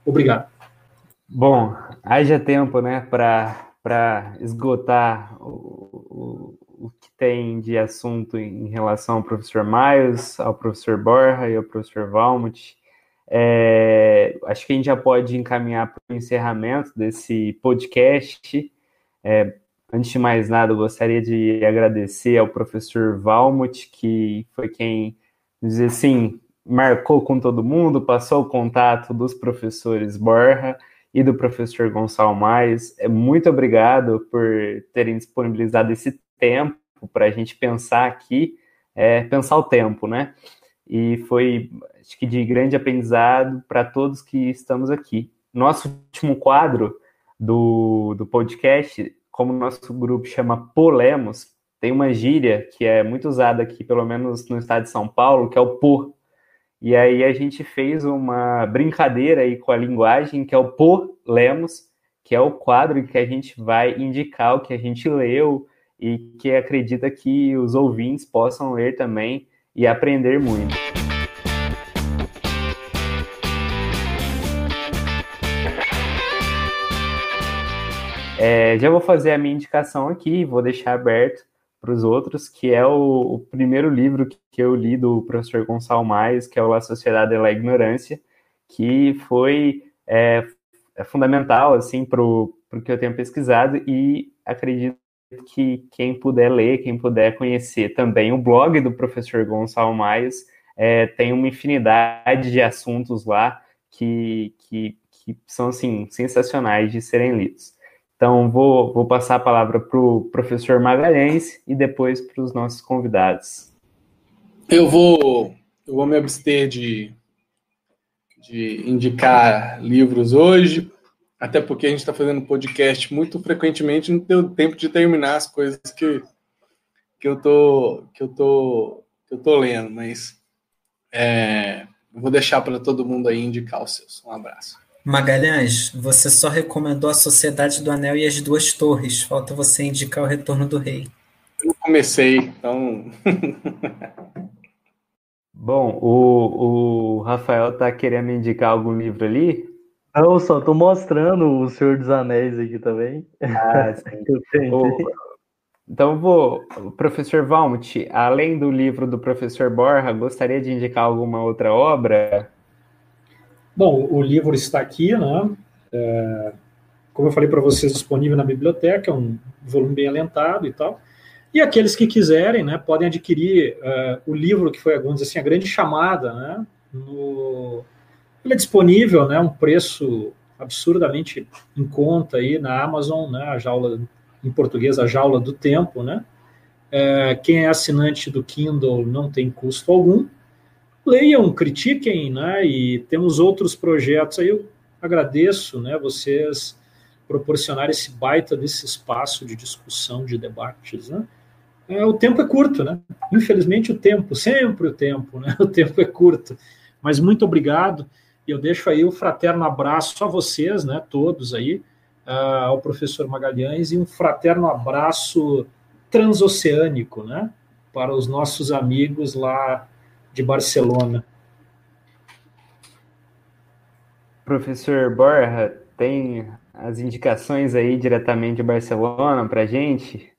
Obrigado. Bom, haja tempo, né, para para esgotar o, o, o, que tem de assunto em relação ao professor Miles, ao professor Borja e ao professor Valmut. É, acho que a gente já pode encaminhar para o encerramento desse podcast. É, antes de mais nada, eu gostaria de agradecer ao professor Valmut, que foi quem, dizer assim, marcou com todo mundo, passou o contato dos professores Borja e do professor Gonçalo Mais. É, muito obrigado por terem disponibilizado esse tempo para a gente pensar aqui, é, pensar o tempo, né? E foi, acho que, de grande aprendizado para todos que estamos aqui. Nosso último quadro do, do podcast, como nosso grupo chama Polemos, tem uma gíria que é muito usada aqui, pelo menos no estado de São Paulo, que é o por. E aí a gente fez uma brincadeira aí com a linguagem, que é o por lemos, que é o quadro que a gente vai indicar o que a gente leu e que acredita que os ouvintes possam ler também e aprender muito. É, já vou fazer a minha indicação aqui, vou deixar aberto para os outros, que é o, o, primeiro livro que eu li do professor Gonçalo que é o La Sociedade e la Ignorância, que foi é, é fundamental assim para o que eu tenho pesquisado e acredito que quem puder ler, quem puder conhecer também o blog do professor Gonçalo é, tem uma infinidade de assuntos lá que, que, que são assim sensacionais de serem lidos. Então, vou, vou passar a palavra para o professor Magalhães e depois para os nossos convidados. Eu vou, eu vou me abster de de indicar livros hoje, até porque a gente está fazendo podcast muito frequentemente, não deu tempo de terminar as coisas que, que eu tô que eu tô que eu tô lendo, mas é, vou deixar para todo mundo aí indicar os seus. Um abraço. Magalhães, você só recomendou a Sociedade do Anel e as Duas Torres. Falta você indicar o Retorno do Rei. Eu comecei, então. (laughs) Bom, o, o Rafael tá querendo indicar algum livro ali? Não, só tô mostrando o Senhor dos Anéis aqui também. Ah, (laughs) sim. o, então vou, professor Valmut, além do livro do professor Borja, gostaria de indicar alguma outra obra? Bom, o livro está aqui, né? É, como eu falei para vocês, disponível na biblioteca, é um volume bem alentado e tal. E aqueles que quiserem, né, podem adquirir uh, o livro que foi, vamos dizer assim, a grande chamada, né, no... ele é disponível, né, um preço absurdamente em conta aí na Amazon, né, a jaula, em português, a jaula do tempo, né, é, quem é assinante do Kindle não tem custo algum, leiam, critiquem, né, e temos outros projetos aí, eu agradeço, né, vocês proporcionar esse baita desse espaço de discussão, de debates, né, é, o tempo é curto, né? Infelizmente, o tempo, sempre o tempo, né? (laughs) O tempo é curto. Mas muito obrigado. E eu deixo aí o um fraterno abraço a vocês, né? Todos aí, ao professor Magalhães, e um fraterno abraço transoceânico, né? Para os nossos amigos lá de Barcelona. Professor Borja, tem as indicações aí diretamente de Barcelona para gente?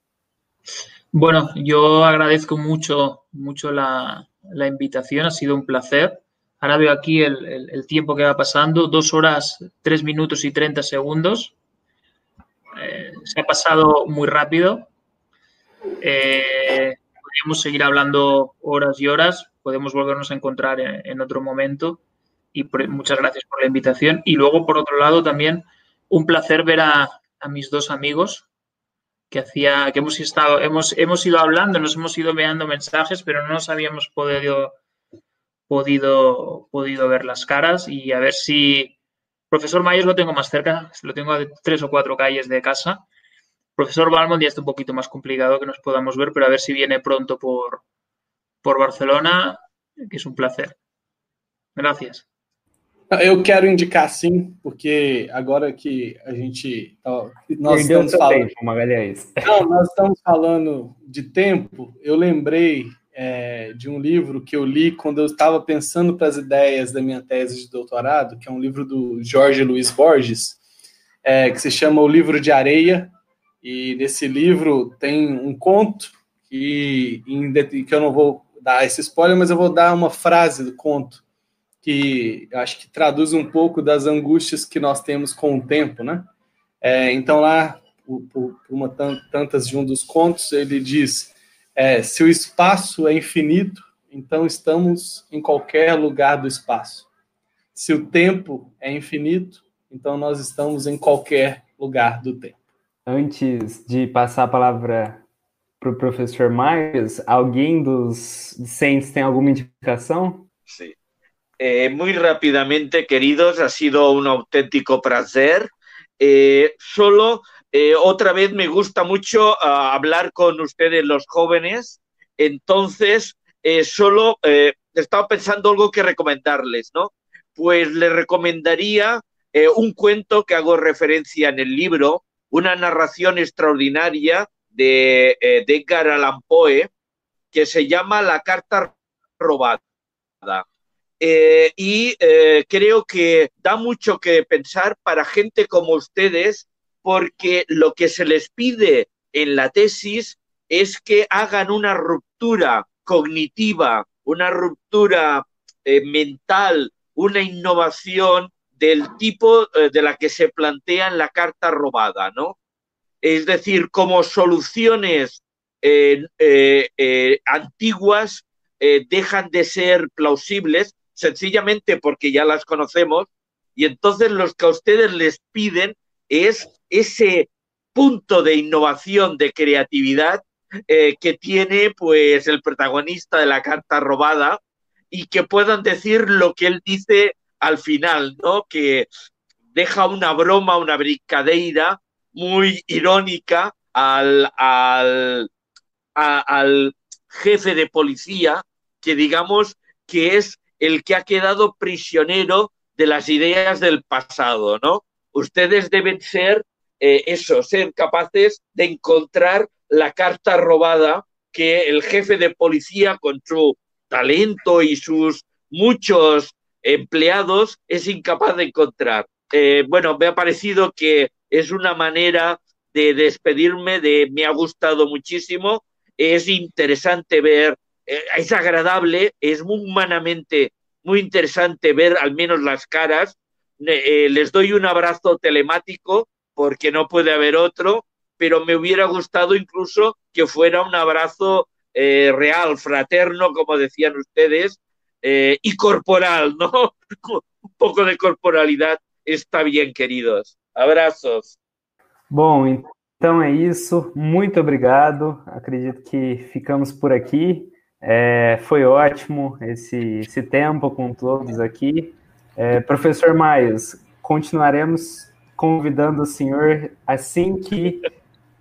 Bueno, yo agradezco mucho, mucho la, invitación, ha sido un placer. Ahora veo aquí el, tiempo que va pasando, dos horas, tres minutos y treinta segundos. Eh, se ha pasado muy rápido. Eh, podríamos seguir hablando horas y horas, podemos volvernos a encontrar en, otro momento. Y muchas gracias por la invitación. Y luego, por otro lado, también un placer ver a mis dos amigos, que hacía, que hemos estado, hemos, hemos ido hablando, nos hemos ido enviando mensajes, pero no nos habíamos podido, podido, podido ver las caras y a ver si. Profesor Mayos lo tengo más cerca, lo tengo a tres o cuatro calles de casa. Profesor Balmond ya está un poquito más complicado que nos podamos ver, pero a ver si viene pronto por, por Barcelona, que es un placer. Gracias. Eu quero indicar sim, porque agora que a gente. Nós Perdeu estamos falando. Tempo, Magalhães. (laughs) Não, nós estamos falando de tempo. Eu lembrei é, de um livro que eu li quando eu estava pensando para as ideias da minha tese de doutorado, que é um livro do Jorge Luiz Borges, é, que se chama O Livro de Areia. E nesse livro tem um conto que, que eu não vou dar esse spoiler, mas eu vou dar uma frase do conto que acho que traduz um pouco das angústias que nós temos com o tempo, né? É, então lá, por, por, uma tantas de um dos contos, ele diz: é, se o espaço é infinito, então estamos em qualquer lugar do espaço. Se o tempo é infinito, então nós estamos em qualquer lugar do tempo. Antes de passar a palavra para o professor Myers, alguém dos discentes tem alguma indicação? Sim. Eh, muy rápidamente, queridos, ha sido un auténtico placer. Eh, solo eh, otra vez me gusta mucho ah, hablar con ustedes, los jóvenes. Entonces, solo estaba pensando algo que recomendarles, ¿no? Pues les recomendaría eh, un cuento que hago referencia en el libro, una narración extraordinaria de, eh, de Edgar Allan Poe, que se llama La carta robada. Eh, y eh, creo que da mucho que pensar para gente como ustedes, porque lo que se les pide en la tesis es que hagan una ruptura cognitiva, una ruptura mental, una innovación del tipo de la que se plantea en la carta robada, ¿no? Es decir, como soluciones eh, antiguas dejan de ser plausibles sencillamente porque ya las conocemos y entonces los que a ustedes les piden es ese punto de innovación, de creatividad eh, que tiene pues el protagonista de la carta robada y que puedan decir lo que él dice al final, ¿no? Que deja una broma, una brincadeira muy irónica al, al, al jefe de policía, que digamos que es el que ha quedado prisionero de las ideas del pasado, ¿no? Ustedes deben ser eh, eso, ser capaces de encontrar la carta robada que el jefe de policía con su talento y sus muchos empleados es incapaz de encontrar. Eh, bueno, me ha parecido que es una manera de despedirme, de me ha gustado muchísimo, es interesante ver, eh, es agradable, es humanamente muy interesante ver al menos las caras. Eh, les doy un abrazo telemático porque no puede haber otro, pero me hubiera gustado incluso que fuera un abrazo eh, real, fraterno, como decían ustedes, y corporal, ¿no? (laughs) un pouco de corporalidade está bien, queridos. Abraços. Bom, então é isso. Muito obrigado. Acredito que ficamos por aqui. É, foi ótimo esse, esse tempo com todos aqui. É, professor Maios, continuaremos convidando o senhor assim que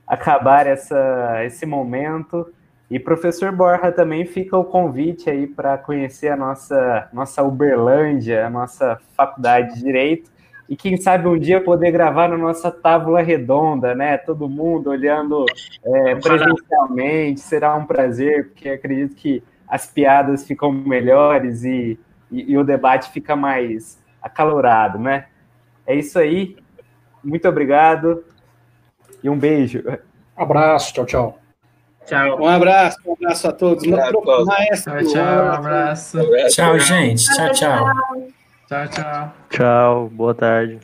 acabar essa, esse momento. E professor Borja também fica o convite aí para conhecer a nossa, nossa Uberlândia, a nossa faculdade de Direito, e quem sabe um dia poder gravar na nossa tábua redonda, né? Todo mundo olhando é, presencialmente, será um prazer, porque acredito que as piadas ficam melhores e, e, e o debate fica mais acalorado, né? É isso aí. Muito obrigado e um beijo. Abraço, tchau, tchau. Tchau. Um abraço, um abraço a todos. Tchau, tchau, tchau, um abraço. Tchau, gente. Tchau, tchau. Tchau, tchau. Tchau, boa tarde.